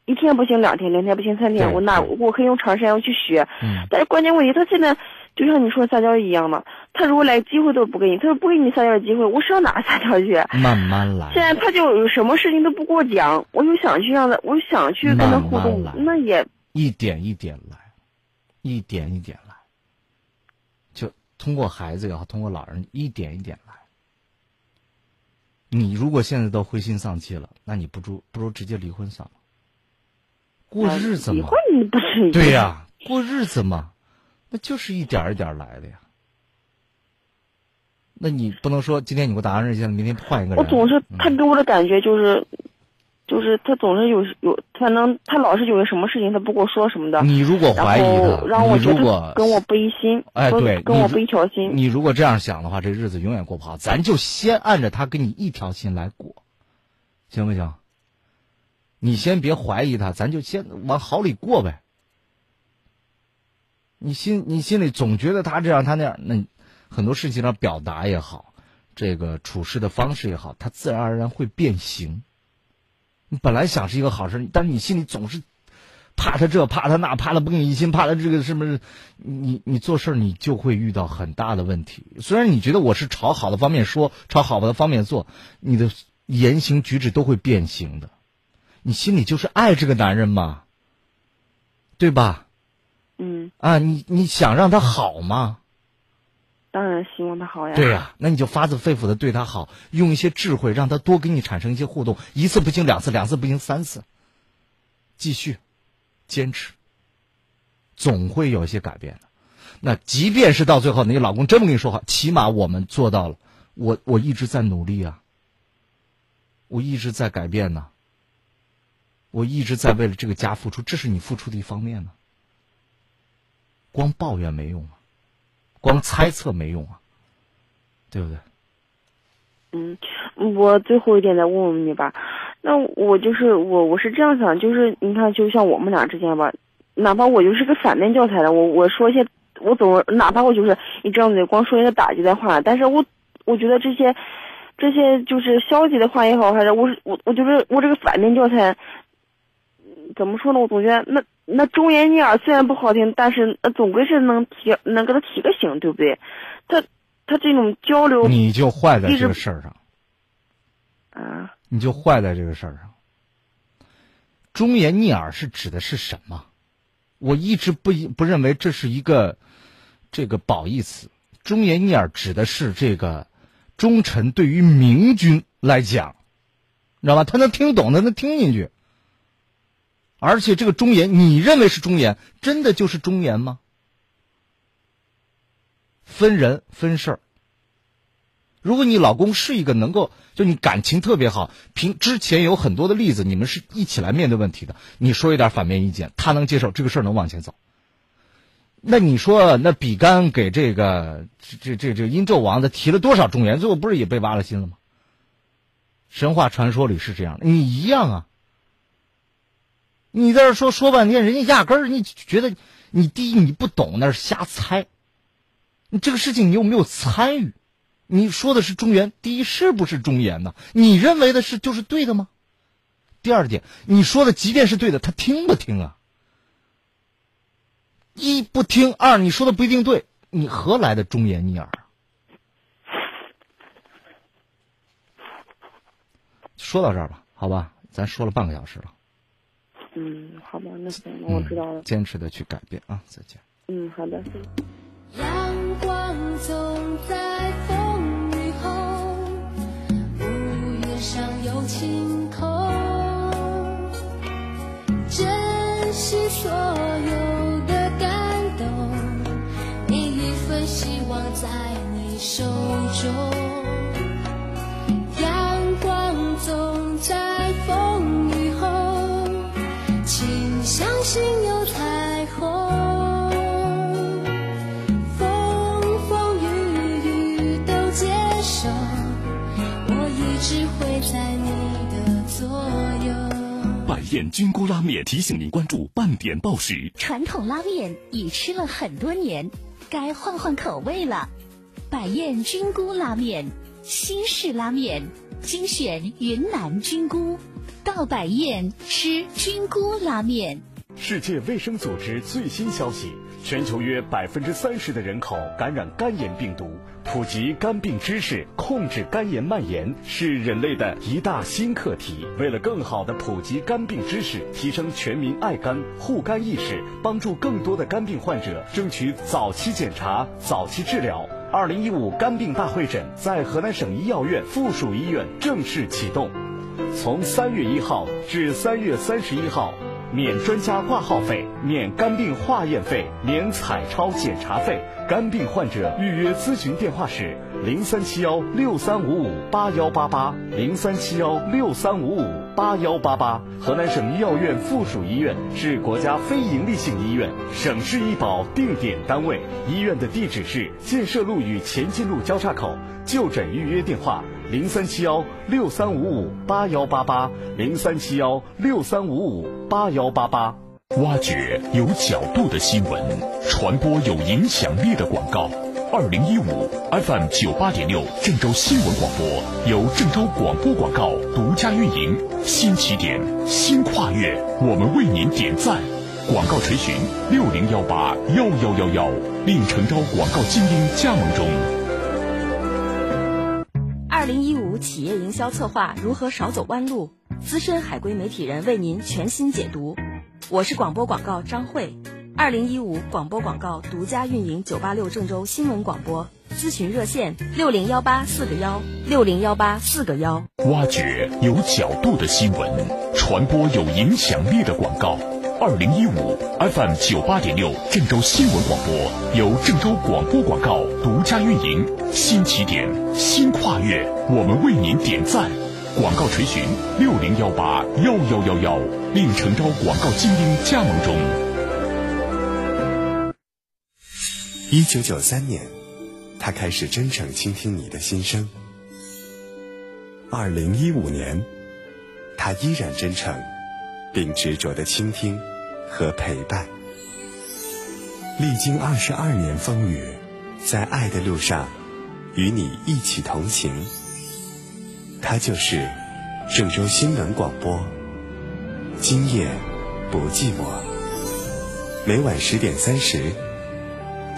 一天不行，两天，两天不行，三天，我那我可以用长时间我去学，嗯，但是关键问题，他现在。就像你说撒娇一样嘛，他如果连机会都不给你，他说不给你撒娇的机会，我上哪撒娇去？慢慢来。现在他就有什么事情都不给我讲，我就想去让他，我想去跟他互动，那也一点一点来，一点一点来，就通过孩子也好，通过老人一点一点来。你如果现在都灰心丧气了，那你不如不如直接离婚算了，过日子嘛。离婚不是？对呀，过日子嘛。那就是一点一点来的呀。那你不能说今天你给我打完热线，明天换一个人。我总是他给我的感觉就是，就是他总是有有，反正他老是有个什么事情他不跟我说什么的。你如果怀疑他，你如果跟我不一心，哎，对，跟我不一条心。你如果这样想的话，这日子永远过不好。咱就先按着他跟你一条心来过，行不行？你先别怀疑他，咱就先往好里过呗。你心你心里总觉得他这样他那样，那很多事情上表达也好，这个处事的方式也好，他自然而然会变形。你本来想是一个好事，但是你心里总是怕他这怕他那，怕他不给你一心，怕他这个是不是？你你做事你就会遇到很大的问题。虽然你觉得我是朝好的方面说，朝好的方面做，你的言行举止都会变形的。你心里就是爱这个男人嘛，对吧？嗯啊，你你想让他好吗？当然希望他好呀。对呀，那你就发自肺腑的对他好，用一些智慧让他多跟你产生一些互动，一次不行两次，两次不行三次，继续坚持，总会有一些改变的。那即便是到最后，你老公真不跟你说话，起码我们做到了。我我一直在努力啊，我一直在改变呢，我一直在为了这个家付出，这是你付出的一方面呢。光抱怨没用啊，光猜测没用啊，对不对？嗯，我最后一点再问问你吧。那我就是我，我是这样想，就是你看，就像我们俩之间吧，哪怕我就是个反面教材的，我我说一些，我总哪怕我就是你这样子光说一些打击的话，但是我我觉得这些这些就是消极的话也好，还是我我我就是我这个反面教材，怎么说呢？我总觉得那。那忠言逆耳虽然不好听，但是那总归是能提，能给他提个醒，对不对？他他这种交流，你就坏在这个事儿上，啊，你就坏在这个事儿上。忠言逆耳是指的是什么？我一直不不认为这是一个这个褒义词。忠言逆耳指的是这个忠臣对于明君来讲，你知道吧？他能听懂，他能听进去。而且这个忠言，你认为是忠言，真的就是忠言吗？分人分事儿。如果你老公是一个能够，就你感情特别好，凭之前有很多的例子，你们是一起来面对问题的，你说一点反面意见，他能接受，这个事儿能往前走。那你说，那比干给这个这这这殷纣王的提了多少忠言，最后不是也被挖了心了吗？神话传说里是这样的，你一样啊。你在这说说半天，人家压根儿你觉得你第一你不懂，那是瞎猜。你这个事情你又没有参与，你说的是忠言，第一是不是忠言呢？你认为的是就是对的吗？第二点，你说的即便是对的，他听不听啊？一不听，二你说的不一定对，你何来的忠言逆耳？说到这儿吧，好吧，咱说了半个小时了。嗯，好吧，那行，那我知道了。坚持的去改变啊！再见。嗯，好的。阳光总在风雨后，屋檐上有晴空。珍惜所有的感动，每一份希望在你手中。请相信有彩虹。风风雨雨都接受，我一直会在你的左右。百宴菌菇拉面提醒您关注半点报时。传统拉面已吃了很多年，该换换口味了。百宴菌菇拉面，新式拉面，精选云南菌菇，到百宴吃菌菇拉面。世界卫生组织最新消息：全球约百分之三十的人口感染肝炎病毒。普及肝病知识，控制肝炎蔓延，是人类的一大新课题。为了更好地普及肝病知识，提升全民爱肝护肝意识，帮助更多的肝病患者争取早期检查、早期治疗。二零一五肝病大会诊在河南省医药院附属医院正式启动，从三月一号至三月三十一号。免专家挂号费，免肝病化验费，免彩超检查费。肝病患者预约咨询电话是零三七幺六三五五八幺八八零三七幺六三五五八幺八八。河南省医药院附属医院是国家非营利性医院，省市医保定点单位。医院的地址是建设路与前进路交叉口。就诊预约电话。零三七幺六三五五八幺八八，零三七幺六三五五八幺八八。挖掘有角度的新闻，传播有影响力的广告。二零一五 FM 九八点六郑州新闻广播由郑州广播广告独家运营。新起点，新跨越，我们为您点赞。广告垂询六零幺八幺幺幺幺，令诚招广告精英加盟中。销策划如何少走弯路？资深海归媒体人为您全新解读。我是广播广告张慧。二零一五广播广告独家运营九八六郑州新闻广播，咨询热线六零幺八四个幺六零幺八四个幺。挖掘有角度的新闻，传播有影响力的广告。二零一五 FM 九八点六郑州新闻广播由郑州广播广告独家运营。新起点，新跨越，我们为您点赞。广告垂询六零幺八幺幺幺幺，令诚招广告精英加盟中。一九九三年，他开始真诚倾听你的心声。二零一五年，他依然真诚。并执着的倾听和陪伴，历经二十二年风雨，在爱的路上与你一起同行。他就是郑州新闻广播，今夜不寂寞。每晚十点三十，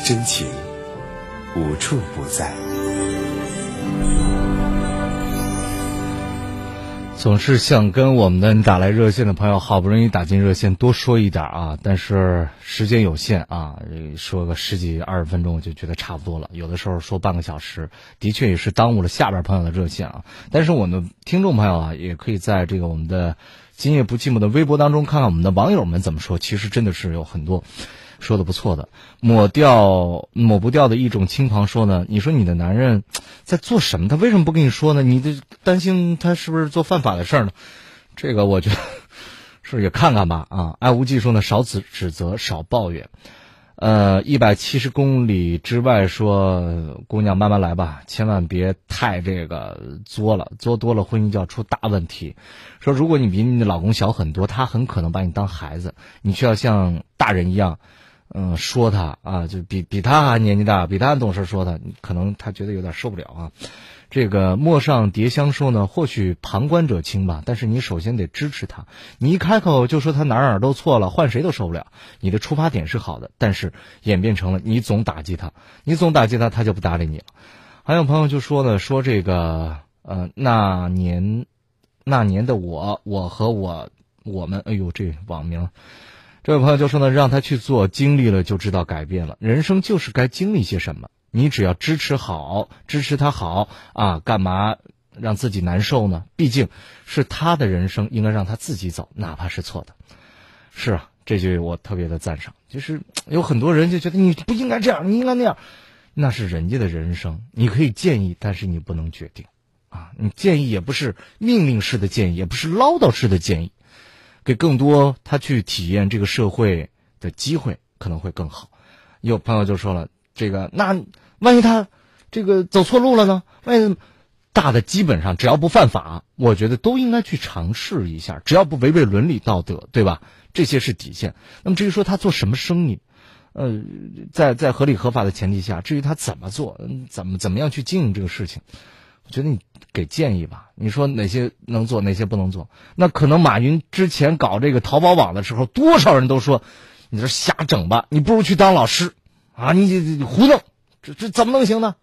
真情无处不在。总是想跟我们的打来热线的朋友，好不容易打进热线，多说一点啊，但是时间有限啊，说个十几二十分钟我就觉得差不多了。有的时候说半个小时，的确也是耽误了下边朋友的热线啊。但是我们的听众朋友啊，也可以在这个我们的今夜不寂寞的微博当中，看看我们的网友们怎么说。其实真的是有很多说的不错的。抹掉抹不掉的一种轻狂说呢，你说你的男人 [TSK] 在做什么？他为什么不跟你说呢？你的担心他是不是做犯法的事儿呢？这个我觉得 [LAUGHS] 是也看看吧啊。爱无忌说呢，少指指责，少抱怨。呃，一百七十公里之外说，姑娘慢慢来吧，千万别太这个作了，作多了婚姻就要出大问题。说如果你比你的老公小很多，他很可能把你当孩子，你却要像大人一样，嗯，说他啊，就比比他还年纪大，比他还懂事说他，可能他觉得有点受不了啊。这个陌上蝶香说呢，或许旁观者清吧，但是你首先得支持他。你一开口就说他哪哪都错了，换谁都受不了。你的出发点是好的，但是演变成了你总打击他，你总打击他，他就不搭理你了。还有朋友就说呢，说这个呃那年那年的我，我和我我们，哎呦这网名，这位朋友就说呢，让他去做，经历了就知道改变了。人生就是该经历些什么。你只要支持好，支持他好啊，干嘛让自己难受呢？毕竟，是他的人生，应该让他自己走，哪怕是错的。是啊，这句我特别的赞赏。就是有很多人就觉得你不应该这样，你应该那样，那是人家的人生，你可以建议，但是你不能决定啊。你建议也不是命令式的建议，也不是唠叨式的建议，给更多他去体验这个社会的机会，可能会更好。有朋友就说了。这个那万一他这个走错路了呢？万一大的基本上只要不犯法，我觉得都应该去尝试一下，只要不违背伦理道德，对吧？这些是底线。那么至于说他做什么生意，呃，在在合理合法的前提下，至于他怎么做，怎么怎么样去经营这个事情，我觉得你给建议吧。你说哪些能做，哪些不能做？那可能马云之前搞这个淘宝网的时候，多少人都说你这瞎整吧，你不如去当老师。啊，你你胡弄，这这怎么能行呢？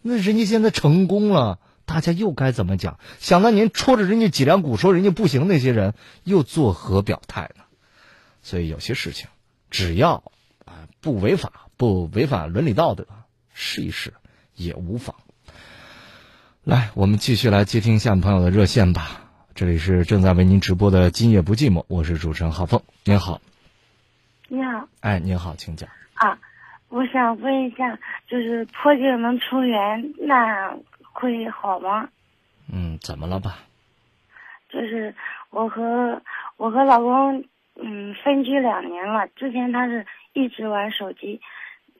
那人家现在成功了，大家又该怎么讲？想当年戳着人家脊梁骨说人家不行，那些人又作何表态呢？所以有些事情，只要啊不违法、不违反伦理道德，试一试也无妨。来，我们继续来接听下面朋友的热线吧。这里是正在为您直播的《今夜不寂寞》，我是主持人浩峰，您好。你好。哎，您好，请讲。啊。我想问一下，就是破镜能重圆，那会好吗？嗯，怎么了吧？就是我和我和老公，嗯，分居两年了。之前他是一直玩手机，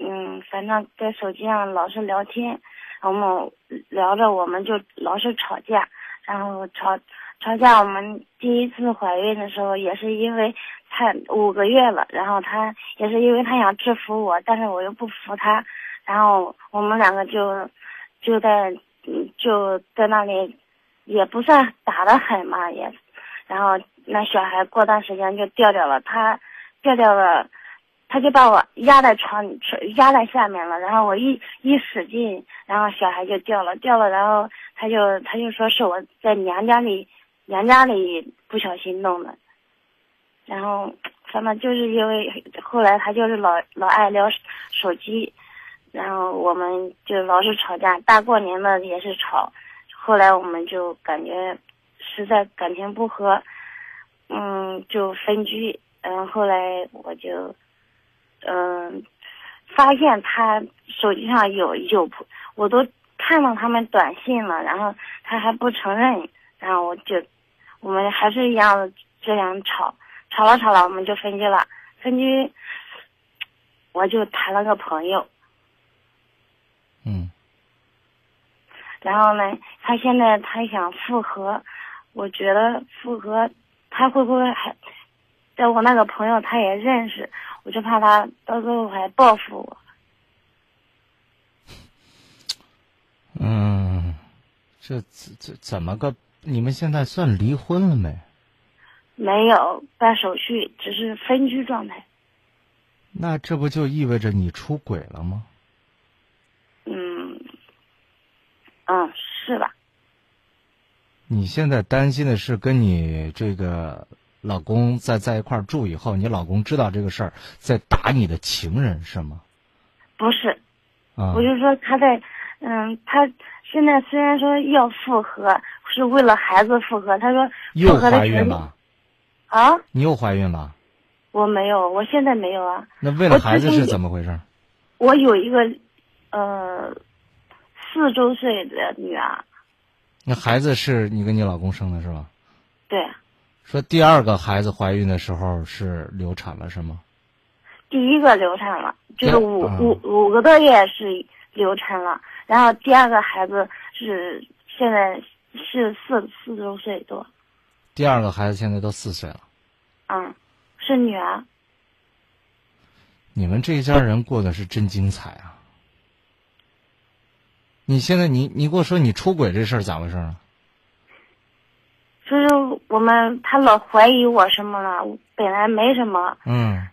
嗯，反正在手机上老是聊天，我们聊着我们就老是吵架，然后吵吵架。我们第一次怀孕的时候也是因为。他五个月了，然后他也是因为他想制服我，但是我又不服他，然后我们两个就就在就在那里，也不算打得很嘛，也，然后那小孩过段时间就掉掉了，他掉掉了，他就把我压在床压在下面了，然后我一一使劲，然后小孩就掉了掉了，然后他就他就说是我在娘家里娘家里不小心弄的。然后，反正就是因为后来他就是老老爱聊手机，然后我们就老是吵架，大过年的也是吵。后来我们就感觉实在感情不和，嗯，就分居。嗯，后来我就嗯发现他手机上有有，我都看到他们短信了，然后他还不承认，然后我就我们还是一样这样吵。吵了吵了，我们就分居了。分居，我就谈了个朋友。嗯。然后呢，他现在他想复合，我觉得复合，他会不会还？在我那个朋友他也认识，我就怕他到时候还报复我。嗯，这这怎么个？你们现在算离婚了没？没有办手续，只是分居状态。那这不就意味着你出轨了吗？嗯，嗯，是吧？你现在担心的是跟你这个老公在在一块儿住以后，你老公知道这个事儿，在打你的情人是吗？不是，啊，我就说他在，嗯，他现在虽然说要复合，是为了孩子复合，他说又怀孕了。啊？你又怀孕了？我没有，我现在没有啊。那为了孩子是怎么回事？我有一个呃四周岁的女儿。那孩子是你跟你老公生的是吧？对。说第二个孩子怀孕的时候是流产了是吗？第一个流产了，就是五五五个多月是流产了，然后第二个孩子是现在是四四周岁多。第二个孩子现在都四岁了。嗯，是女儿。你们这一家人过得是真精彩啊！你现在你你给我说你出轨这事儿咋回事啊？就是我们他老怀疑我什么了，本来没什么。嗯。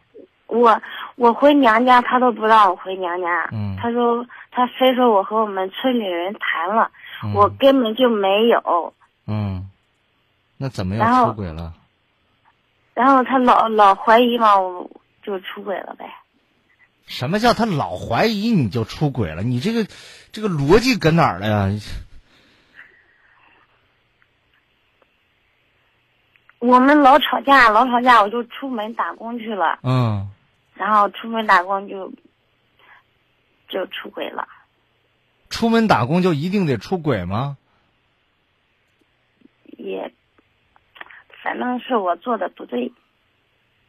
我我回娘家，他都不让我回娘家。嗯。他说他非说我和我们村里人谈了，嗯、我根本就没有。嗯。那怎么又出轨了？然后他老老怀疑嘛，我就出轨了呗。什么叫他老怀疑你就出轨了？你这个这个逻辑搁哪儿了呀？我们老吵架，老吵架，我就出门打工去了。嗯。然后出门打工就就出轨了。出门打工就一定得出轨吗？也，反正是我做的不对。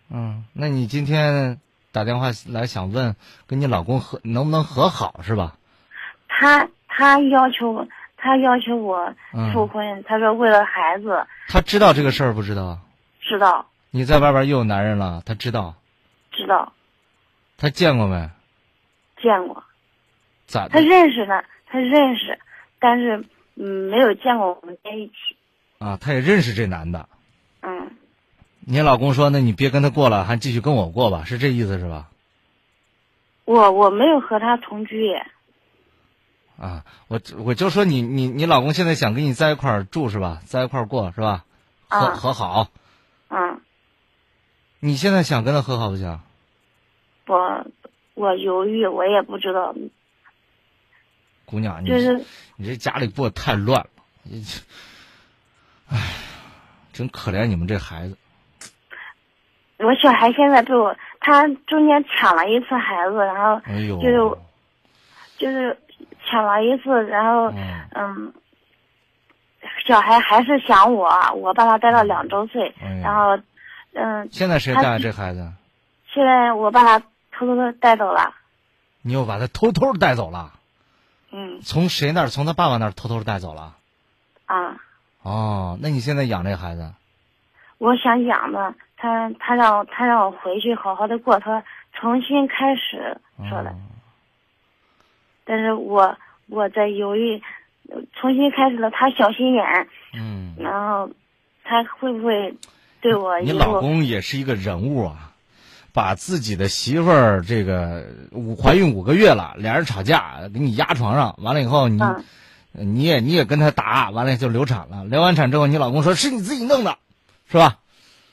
嗯，那你今天打电话来想问，跟你老公和能不能和好是吧？他他要求。他要求我复婚，嗯、他说为了孩子。他知道这个事儿不知道？知道。你在外边又有男人了，他知道。知道。他见过没？见过。咋？他认识呢，他认识，但是嗯，没有见过我们在一起。啊，他也认识这男的。嗯。你老公说：“那你别跟他过了，还继续跟我过吧？”是这意思是吧？我我没有和他同居。啊，我我就说你你你老公现在想跟你在一块儿住是吧？在一块儿过是吧？和和好。嗯。你现在想跟他和好不行？我我犹豫，我也不知道。姑娘，你就是你这家里过得太乱了，你这，唉，真可怜你们这孩子。我小孩现在被我他中间抢了一次孩子，然后就是就是。抢了一次，然后嗯，小孩还是想我，我把他带到两周岁，然后嗯。现在谁带这孩子？现在我把他偷偷的带走了。你又把他偷偷的带走了？嗯。从谁那儿？从他爸爸那儿偷偷的带走了？啊。哦，那你现在养这孩子？我想养的，他他让他让我回去好好的过，他重新开始说的。哦但是我我在犹豫，重新开始了，他小心眼，嗯，然后他会不会对我？你老公也是一个人物啊，把自己的媳妇儿这个五怀孕五个月了，俩人吵架，给你压床上，完了以后你，嗯、你也你也跟他打，完了就流产了，流完产之后，你老公说是你自己弄的，是吧？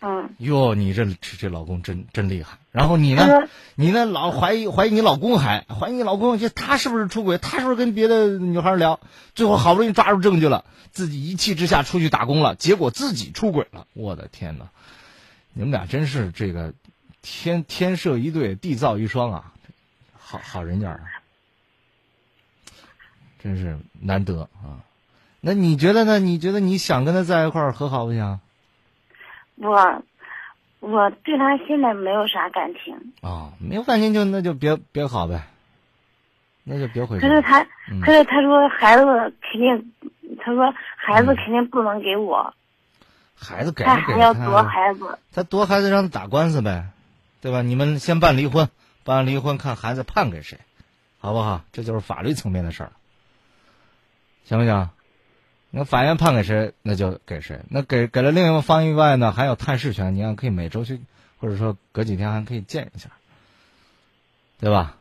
嗯。哟，你这这这老公真真厉害。然后你呢？你呢？老怀疑怀疑你老公还怀疑你老公，就他是不是出轨？他是不是跟别的女孩聊？最后好不容易抓住证据了，自己一气之下出去打工了，结果自己出轨了。我的天哪！你们俩真是这个天天设一对，地造一双啊！好好人家啊，真是难得啊。那你觉得呢？你觉得你想跟他在一块儿和好不行？我。我对他现在没有啥感情啊，没有感情就那就别别好呗，那就别回去。可是他，嗯、可是他说孩子肯定，他说孩子肯定不能给我。孩子给他还要夺孩子，他夺孩子让他打官司呗，对吧？你们先办离婚，办完离婚看孩子判给谁，好不好？这就是法律层面的事儿，行不行？那法院判给谁，那就给谁。那给给了另一方以外呢，还有探视权，你看可以每周去，或者说隔几天还可以见一下，对吧？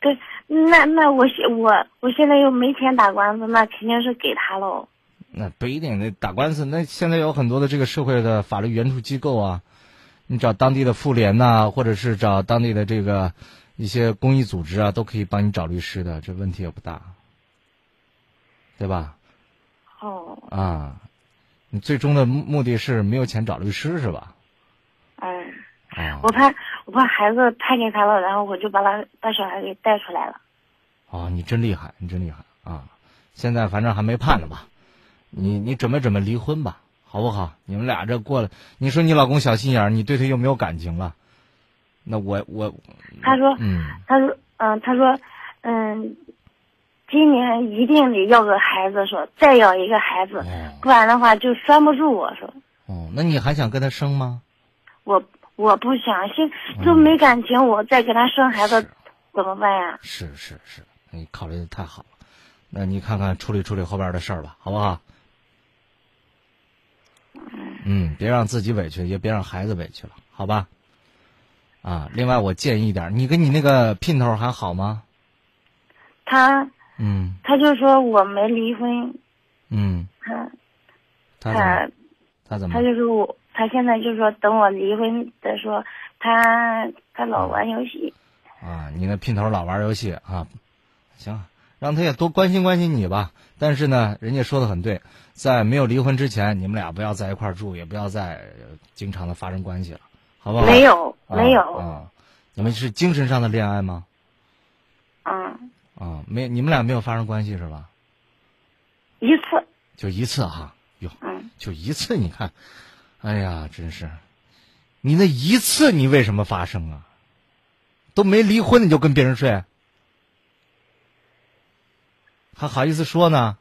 对，那那我现我我现在又没钱打官司，那肯定是给他喽。那不一定，那打官司，那现在有很多的这个社会的法律援助机构啊，你找当地的妇联呐、啊，或者是找当地的这个一些公益组织啊，都可以帮你找律师的，这问题也不大，对吧？哦。啊，你最终的目的是没有钱找律师是吧？我怕我怕孩子判给他了，然后我就把他把小孩给带出来了。哦，你真厉害，你真厉害啊！现在反正还没判呢吧？你你准备准备离婚吧，好不好？你们俩这过了，你说你老公小心眼儿，你对他又没有感情了，那我我他说，嗯，他说，嗯，他说，嗯，今年一定得要个孩子，说再要一个孩子，不然的话就拴不住我说。哦，那你还想跟他生吗？我我不想，现都没感情，我再给他生孩子怎么办呀？是是是，你考虑的太好了，那你看看处理处理后边的事儿吧，好不好？嗯，别让自己委屈，也别让孩子委屈了，好吧？啊，另外我建议一点，你跟你那个姘头还好吗？他，嗯，他就说我没离婚，嗯，他他他他怎么？他就说我，他现在就说等我离婚再说他他老玩游戏。啊，你那姘头老玩游戏啊，行，让他也多关心关心你吧。但是呢，人家说的很对，在没有离婚之前，你们俩不要在一块儿住，也不要再经常的发生关系了，好不好？没有，没有。啊，你们是精神上的恋爱吗？嗯。啊，没，你们俩没有发生关系是吧？一次。就一次哈，哟，嗯，就一次，你看，哎呀，真是，你那一次你为什么发生啊？都没离婚你就跟别人睡，还好意思说呢？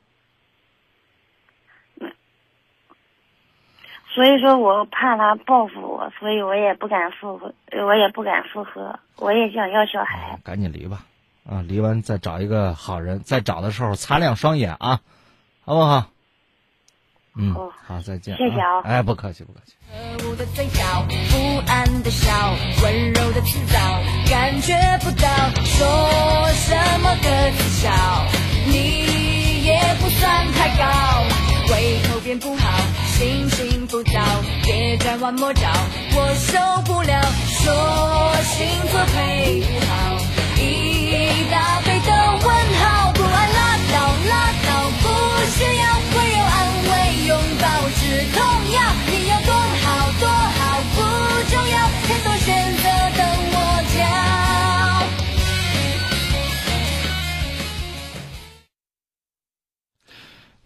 所以说我怕他报复我，所以我也不敢复合，我也不敢复合，我也想要小孩。赶紧离吧，啊，离完再找一个好人，再找的时候擦亮双眼啊，好不好？嗯，好，再见。谢谢啊。哎，不客气，不客气。可恶的嘴角，不安的笑，温柔的辞藻，感觉不到说什么的技巧，你也不算太高，胃口变不好，心情浮躁，别转弯抹角，我受不了，说星座配不好，痛药，你有多好多好不重要，太多选择等我挑。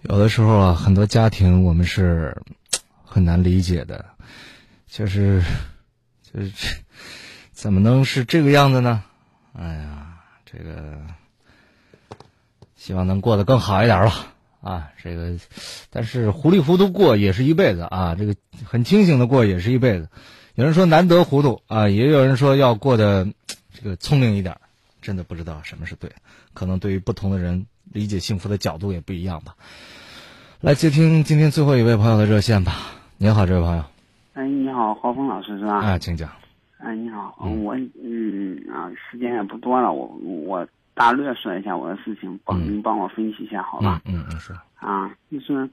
有的时候啊，很多家庭我们是很难理解的，就是就是怎么能是这个样子呢？哎呀，这个希望能过得更好一点吧。啊，这个但是糊里糊涂过也是一辈子啊，这个很清醒的过也是一辈子。有人说难得糊涂啊，也有人说要过得这个聪明一点。真的不知道什么是对，可能对于不同的人理解幸福的角度也不一样吧。来接听今天最后一位朋友的热线吧。您好，这位朋友。哎，你好，何峰老师是吧？啊，请讲。哎，你好，我嗯啊，时间也不多了，我我大略说一下我的事情，帮您帮我分析一下，好吧？嗯嗯，是。啊，就是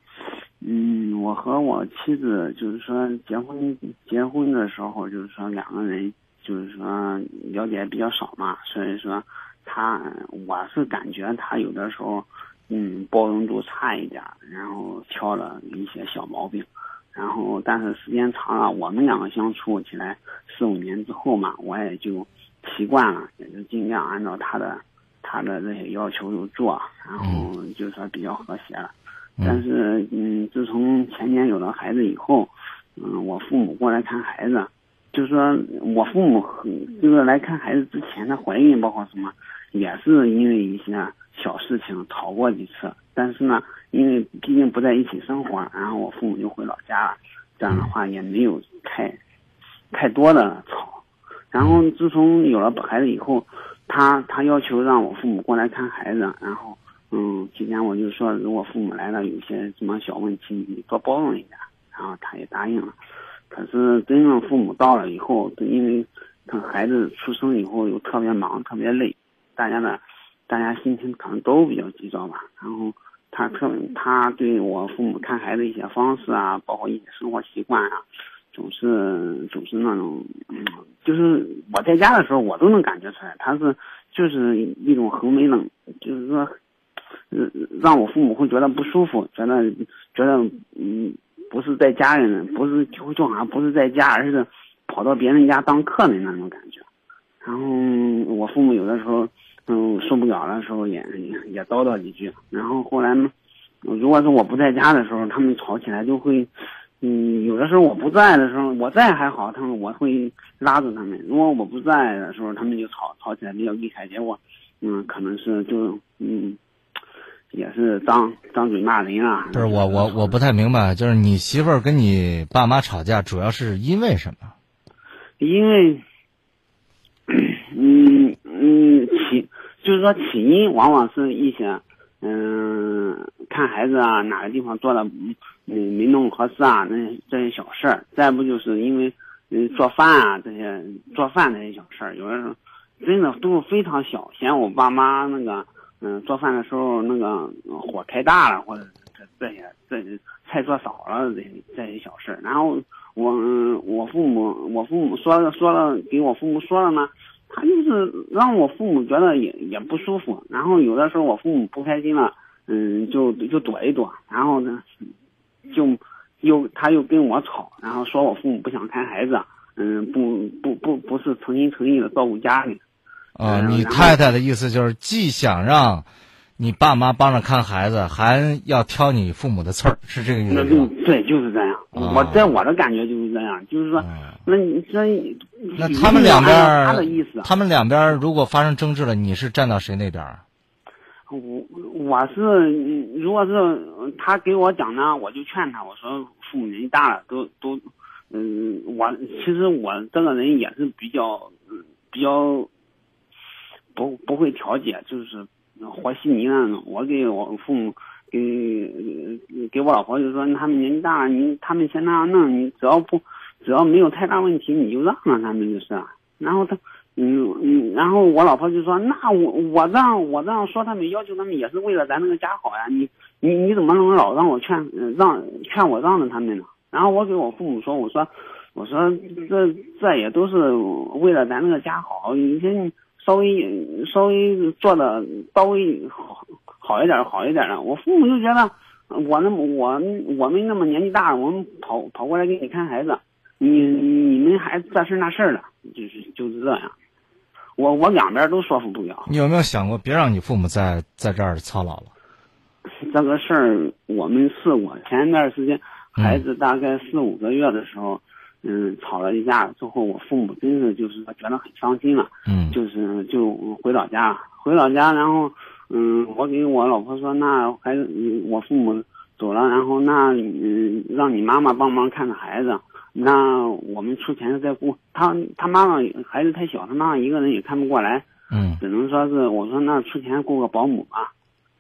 嗯，我和我妻子就是说结婚结婚的时候，就是说两个人就是说了解比较少嘛，所以说他我是感觉他有的时候。嗯，包容度差一点，然后挑了一些小毛病，然后但是时间长了，我们两个相处起来四五年之后嘛，我也就习惯了，也就尽量按照他的他的这些要求就做，然后就说比较和谐了。但是嗯，自从前年有了孩子以后，嗯，我父母过来看孩子，就是说我父母就是来看孩子之前的怀孕，包括什么，也是因为一些。小事情吵过几次，但是呢，因为毕竟不在一起生活，然后我父母就回老家了，这样的话也没有太太多的吵。然后自从有了孩子以后，他他要求让我父母过来看孩子，然后嗯，今天我就说，如果父母来了，有些什么小问题，你多包容一点。然后他也答应了。可是真正父母到了以后，因为等孩子出生以后又特别忙，特别累，大家呢。大家心情可能都比较急躁吧，然后他特他对我父母看孩子一些方式啊，包括一些生活习惯啊，总是总是那种，嗯，就是我在家的时候我都能感觉出来，他是就是一种很没冷，就是说，嗯，让我父母会觉得不舒服，觉得觉得嗯不是在家人，不是就就好像不是在家，而是跑到别人家当客人那种感觉。然后我父母有的时候，嗯，受不了的时候也也叨叨几句。然后后来呢，如果是我不在家的时候，他们吵起来就会，嗯，有的时候我不在的时候，我在还好，他们我会拉着他们；如果我不在的时候，他们就吵吵起来比较厉害。结果，嗯，可能是就嗯，也是张张嘴骂人啊。不是我我我不太明白，就是你媳妇儿跟你爸妈吵架，主要是因为什么？因为。嗯嗯，起就是说起因往往是一些，嗯，看孩子啊，哪个地方做的嗯没弄合适啊，那这些小事儿。再不就是因为嗯做饭啊这些做饭这些小事儿，有的时候真的都是非常小，嫌我爸妈那个嗯做饭的时候那个火开大了，或者这这些这菜做少了这些这些小事儿。然后我我父母我父母说了说了给我父母说了呢。他就是让我父母觉得也也不舒服，然后有的时候我父母不开心了，嗯，就就躲一躲，然后呢，就又他又跟我吵，然后说我父母不想看孩子，嗯，不不不不是诚心诚意的照顾家里。啊，你太太的意思就是既想让。你爸妈帮着看孩子，还要挑你父母的刺儿，[LAUGHS] 是这个意思吗？对，就是这样。我在我的感觉就是这样，就是说，那你这那他们两边他的意思，他们两边如果发生争执了，你是站到谁那边？我我是，如果是他给我讲呢，我就劝他，我说父母年纪大了，都都，嗯，我其实我这个人也是比较，比较不不会调解，就是。和稀泥那种，我给我父母给给我老婆就说，他们年纪大了，你他们先那样弄，你只要不只要没有太大问题，你就让让他们就是。然后他，嗯嗯，然后我老婆就说，那我我让我这样说他们，要求他们也是为了咱那个家好呀，你你你怎么能老让我劝让劝我让着他们呢？然后我给我父母说，我说我说这这也都是为了咱那个家好，你先。稍微稍微做的稍微好好一点好一点的，我父母就觉得我那么我我们那么年纪大，我们跑跑过来给你看孩子，你你们还这事那事的，就是就是这样。我我两边都说服不了。你有没有想过别让你父母在在这儿操劳了？这个事儿我们试过，前一段时间孩子大概四五个月的时候。嗯，吵了一架之后，我父母真是就是说觉得很伤心了。嗯，就是就回老家，回老家，然后嗯，我给我老婆说，那孩子，我父母走了，然后那嗯，让你妈妈帮忙看着孩子，那我们出钱再雇他，他妈妈孩子太小，他妈妈一个人也看不过来。嗯，只能说是我说那出钱雇个保姆吧，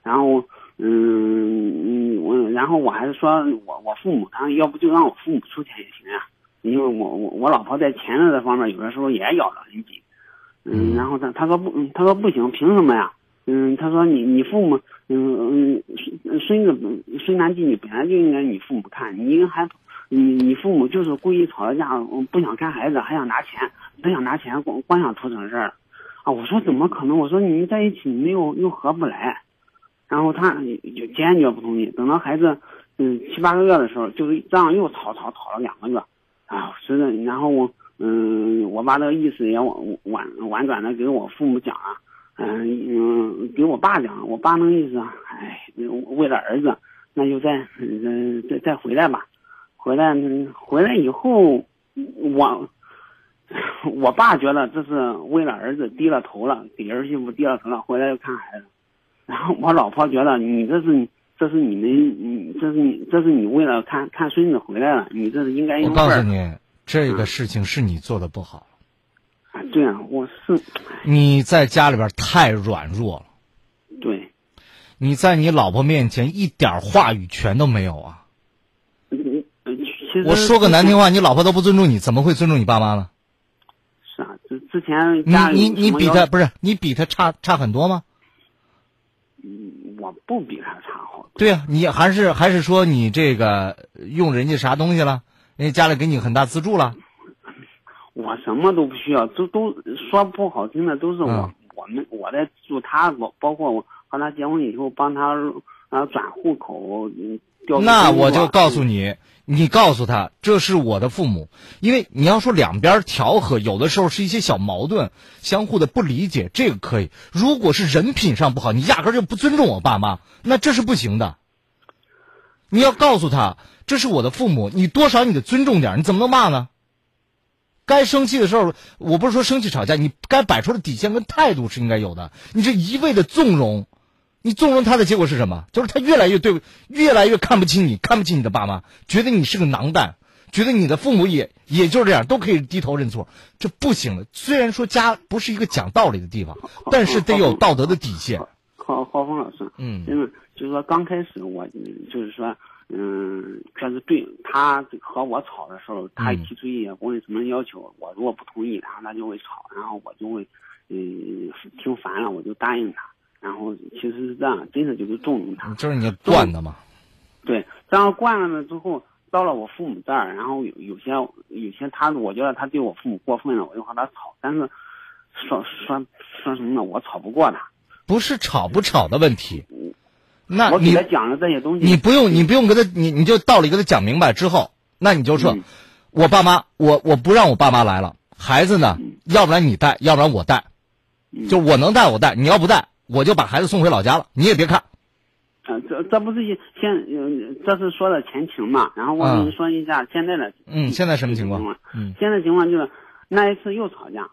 然后嗯嗯我然后我还是说我我父母，他要不就让我父母出钱也行呀。因为我我我老婆在钱的这方面有的时候也咬得很紧，嗯，然后他他说不，他说不行，凭什么呀？嗯，他说你你父母，嗯嗯，孙子孙男弟女本来就应该你父母看，你还你你父母就是故意吵了架，不想看孩子，还想拿钱，不想拿钱，光光想图省事儿，啊，我说怎么可能？我说你们在一起没有又合不来，然后他就坚决不同意。等到孩子嗯七八个月的时候，就是这样又吵吵吵了两个月。啊，是的，然后我，嗯，我把这个意思也婉婉婉转的给我父母讲了，嗯嗯，给我爸讲，我爸那意思，哎，为了儿子，那就再，嗯，再再回来吧，回来，回来以后，我，我爸觉得这是为了儿子低了头了，给儿媳妇低了头了，回来又看孩子，然后我老婆觉得你这是。这是你们，你这是你，这是你为了看看孙子回来了，你这是应该。我告诉你，这个事情是你做的不好。啊，对啊，我是。你在家里边太软弱了。对。你在你老婆面前一点话语权都没有啊。嗯我说个难听话，你老婆都不尊重你，怎么会尊重你爸妈呢？是啊，之之前你你你比他不是你比他差差很多吗？嗯，我不比他差好。对啊，你还是还是说你这个用人家啥东西了？人家家里给你很大资助了？我什么都不需要，都都说不好听的都是我我们我在助他，包包括我和他结婚以后帮他啊转户口，调。那我就告诉你，你告诉他这是我的父母，因为你要说两边调和，有的时候是一些小矛盾，相互的不理解，这个可以。如果是人品上不好，你压根就不尊重我爸妈，那这是不行的。你要告诉他这是我的父母，你多少你得尊重点，你怎么能骂呢？该生气的时候，我不是说生气吵架，你该摆出的底线跟态度是应该有的。你这一味的纵容，你纵容他的结果是什么？就是他越来越对，越来越看不起你，看不起你的爸妈，觉得你是个囊蛋，觉得你的父母也也就是这样，都可以低头认错，这不行的。虽然说家不是一个讲道理的地方，但是得有道德的底线。郝郝峰老师，嗯，因为就是说刚开始我就是说。嗯，确实对他和我吵的时候，他提出一些我的什么要求，我如果不同意他，他就会吵，然后我就会，嗯，听烦了，我就答应他。然后其实是这样，真的就是纵容他。就是你惯的嘛。对，这样惯了呢之后，到了我父母这儿，然后有有些有些他，我觉得他对我父母过分了，我就和他吵。但是说说说什么呢？我吵不过他。不是吵不吵的问题。那我给他讲了这些东西，你不用，你不用跟他，你你就道理跟他讲明白之后，那你就说，我爸妈，我我不让我爸妈来了，孩子呢，要不然你带，要不然我带，就我能带我带，你要不带，我就把孩子送回老家了，你也别看。嗯，这这不是现，嗯，这是说的前情嘛，然后我跟你说一下现在的。嗯，现在什么情况？嗯，现在情况就是那一次又吵架，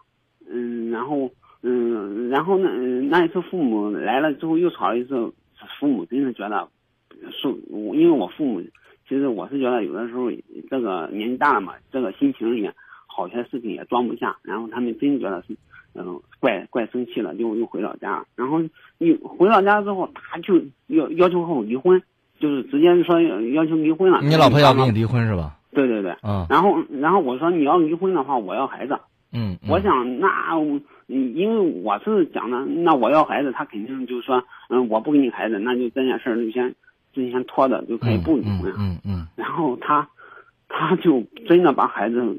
嗯，然后嗯，然后那，那一次父母来了之后又吵了一次。父母真是觉得受，因为我父母其实我是觉得有的时候这个年纪大了嘛，这个心情也好些事情也装不下，然后他们真觉得是嗯怪怪生气了，就又回老家。然后又回老家之后，他就要要求和我离婚，就是直接说要求离婚了。你老婆要跟你离婚是吧？对对对。嗯。然后然后我说你要离婚的话，我要孩子。嗯。我想那。嗯，因为我是讲的，那我要孩子，他肯定就是说，嗯，我不给你孩子，那就这件事儿就先就先拖着，就可以不离婚。嗯嗯。然后他，他就真的把孩子，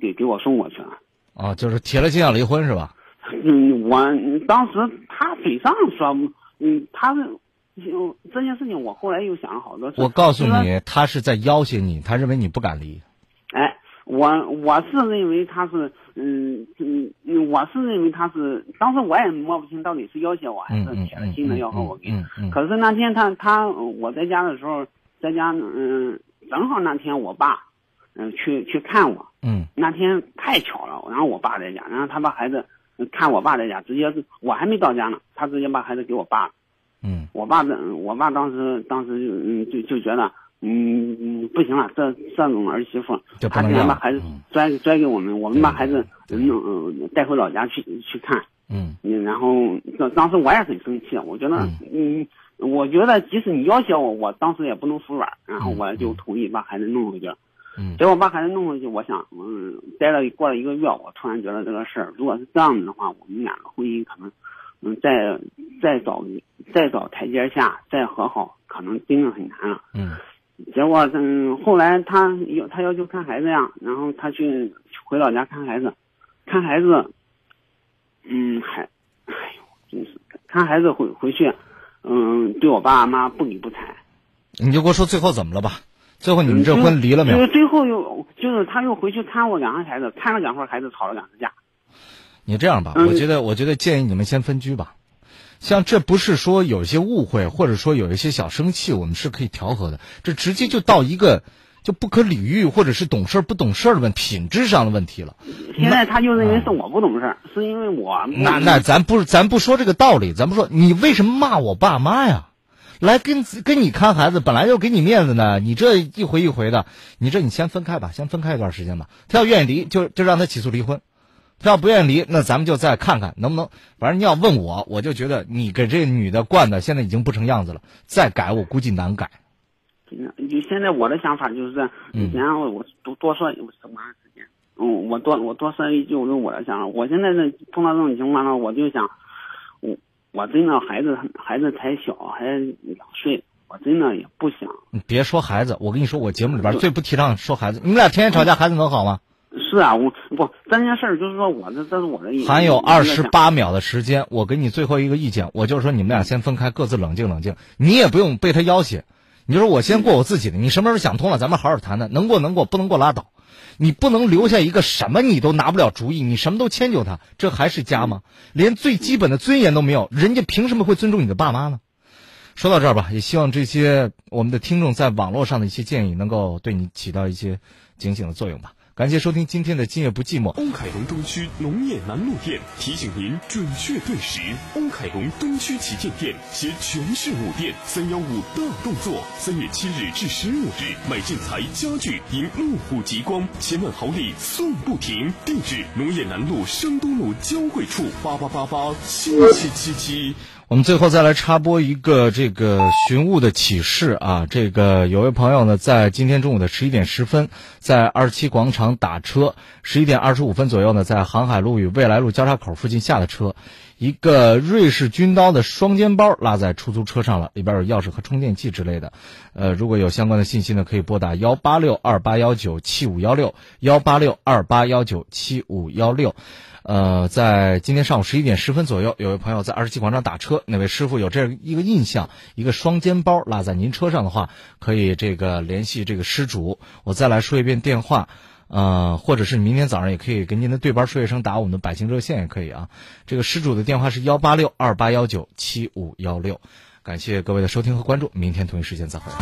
给给我送过去了。哦，就是铁了心要离婚是吧？嗯，我当时他嘴上说，嗯，他是，这件事情我后来又想了好多。我告诉你，他是在要挟你，他认为你不敢离。哎。我我是认为他是，嗯嗯嗯，我是认为他是，当时我也摸不清到底是要挟我还是铁了心的要和我离。可是那天他他我在家的时候，在家嗯，正好那天我爸，嗯去去看我。嗯。那天太巧了，然后我爸在家，然后他把孩子看我爸在家，直接是我还没到家呢，他直接把孩子给我爸了。嗯。我爸的我爸当时当时就嗯就就觉得。嗯嗯，不行了，这这种儿媳妇，他竟然把孩子拽拽给我们，我们把孩子弄带回老家去去看。嗯，然后当当时我也很生气，我觉得，嗯，我觉得即使你要挟我，我当时也不能服软，然后我就同意把孩子弄回去。嗯，结果把孩子弄回去，我想，嗯，待了过了一个月，我突然觉得这个事儿，如果是这样子的话，我们俩的婚姻可能，嗯，再再找再找台阶下，再和好，可能真的很难了。嗯。结果，嗯，后来他要他要求看孩子呀，然后他去回老家看孩子，看孩子，嗯，还，哎呦，真是看孩子回回去，嗯，对我爸妈不理不睬。你就给我说最后怎么了吧？最后你们这婚离了没有？就是最后又就是他又回去看我两个孩子，看了两会儿孩子，吵了两次架。你这样吧，我觉得我觉得建议你们先分居吧。像这不是说有一些误会，或者说有一些小生气，我们是可以调和的。这直接就到一个就不可理喻，或者是懂事不懂事的问品质上的问题了。现在他就认为是我不懂事，是因为我那那咱不咱不说这个道理，咱不说你为什么骂我爸妈呀？来跟跟你看孩子，本来就给你面子呢，你这一回一回的，你这你先分开吧，先分开一段时间吧。他要愿意离，就就让他起诉离婚。他要不愿意离，那咱们就再看看能不能。反正你要问我，我就觉得你给这女的惯的现在已经不成样子了，再改我估计难改。就现在我的想法就是，然后我多多说什么时间？嗯，我多我多说一句，就是我的想法。我现在呢碰到这种情况呢，我就想，我我真的孩子孩子才小，还两岁，我真的也不想。你别说孩子，我跟你说，我节目里边最不提倡说孩子。你们俩天天吵架，孩子能好吗？是啊，我不这件事儿，就是说我这这是我的意思。还有二十八秒的时间，我给你最后一个意见，我就是说你们俩先分开，各自冷静冷静。你也不用被他要挟，你就说我先过我自己的，你什么时候想通了，咱们好好谈谈，能过能过，不能过拉倒。你不能留下一个什么你都拿不了主意，你什么都迁就他，这还是家吗？连最基本的尊严都没有，人家凭什么会尊重你的爸妈呢？说到这儿吧，也希望这些我们的听众在网络上的一些建议能够对你起到一些警醒的作用吧。感谢收听今天的《今夜不寂寞》。欧凯龙东区农业南路店提醒您准确对时。欧凯龙东区旗舰店携全市五店三幺五大动作，三月七日至十五日买建材家具赢路虎极光，千万豪礼送不停。地址：农业南路商东路交汇处八八八八七七七七。我们最后再来插播一个这个寻物的启示啊！这个有位朋友呢，在今天中午的十一点十分，在二七广场打车，十一点二十五分左右呢，在航海路与未来路交叉口附近下了车，一个瑞士军刀的双肩包落在出租车上了，里边有钥匙和充电器之类的。呃，如果有相关的信息呢，可以拨打幺八六二八幺九七五幺六幺八六二八幺九七五幺六。呃，在今天上午十一点十分左右，有位朋友在二十七广场打车，那位师傅有这样一个印象，一个双肩包落在您车上的话，可以这个联系这个失主。我再来说一遍电话，呃，或者是明天早上也可以跟您的对班说一声，打我们的百姓热线也可以啊。这个失主的电话是幺八六二八幺九七五幺六，感谢各位的收听和关注，明天同一时间再会。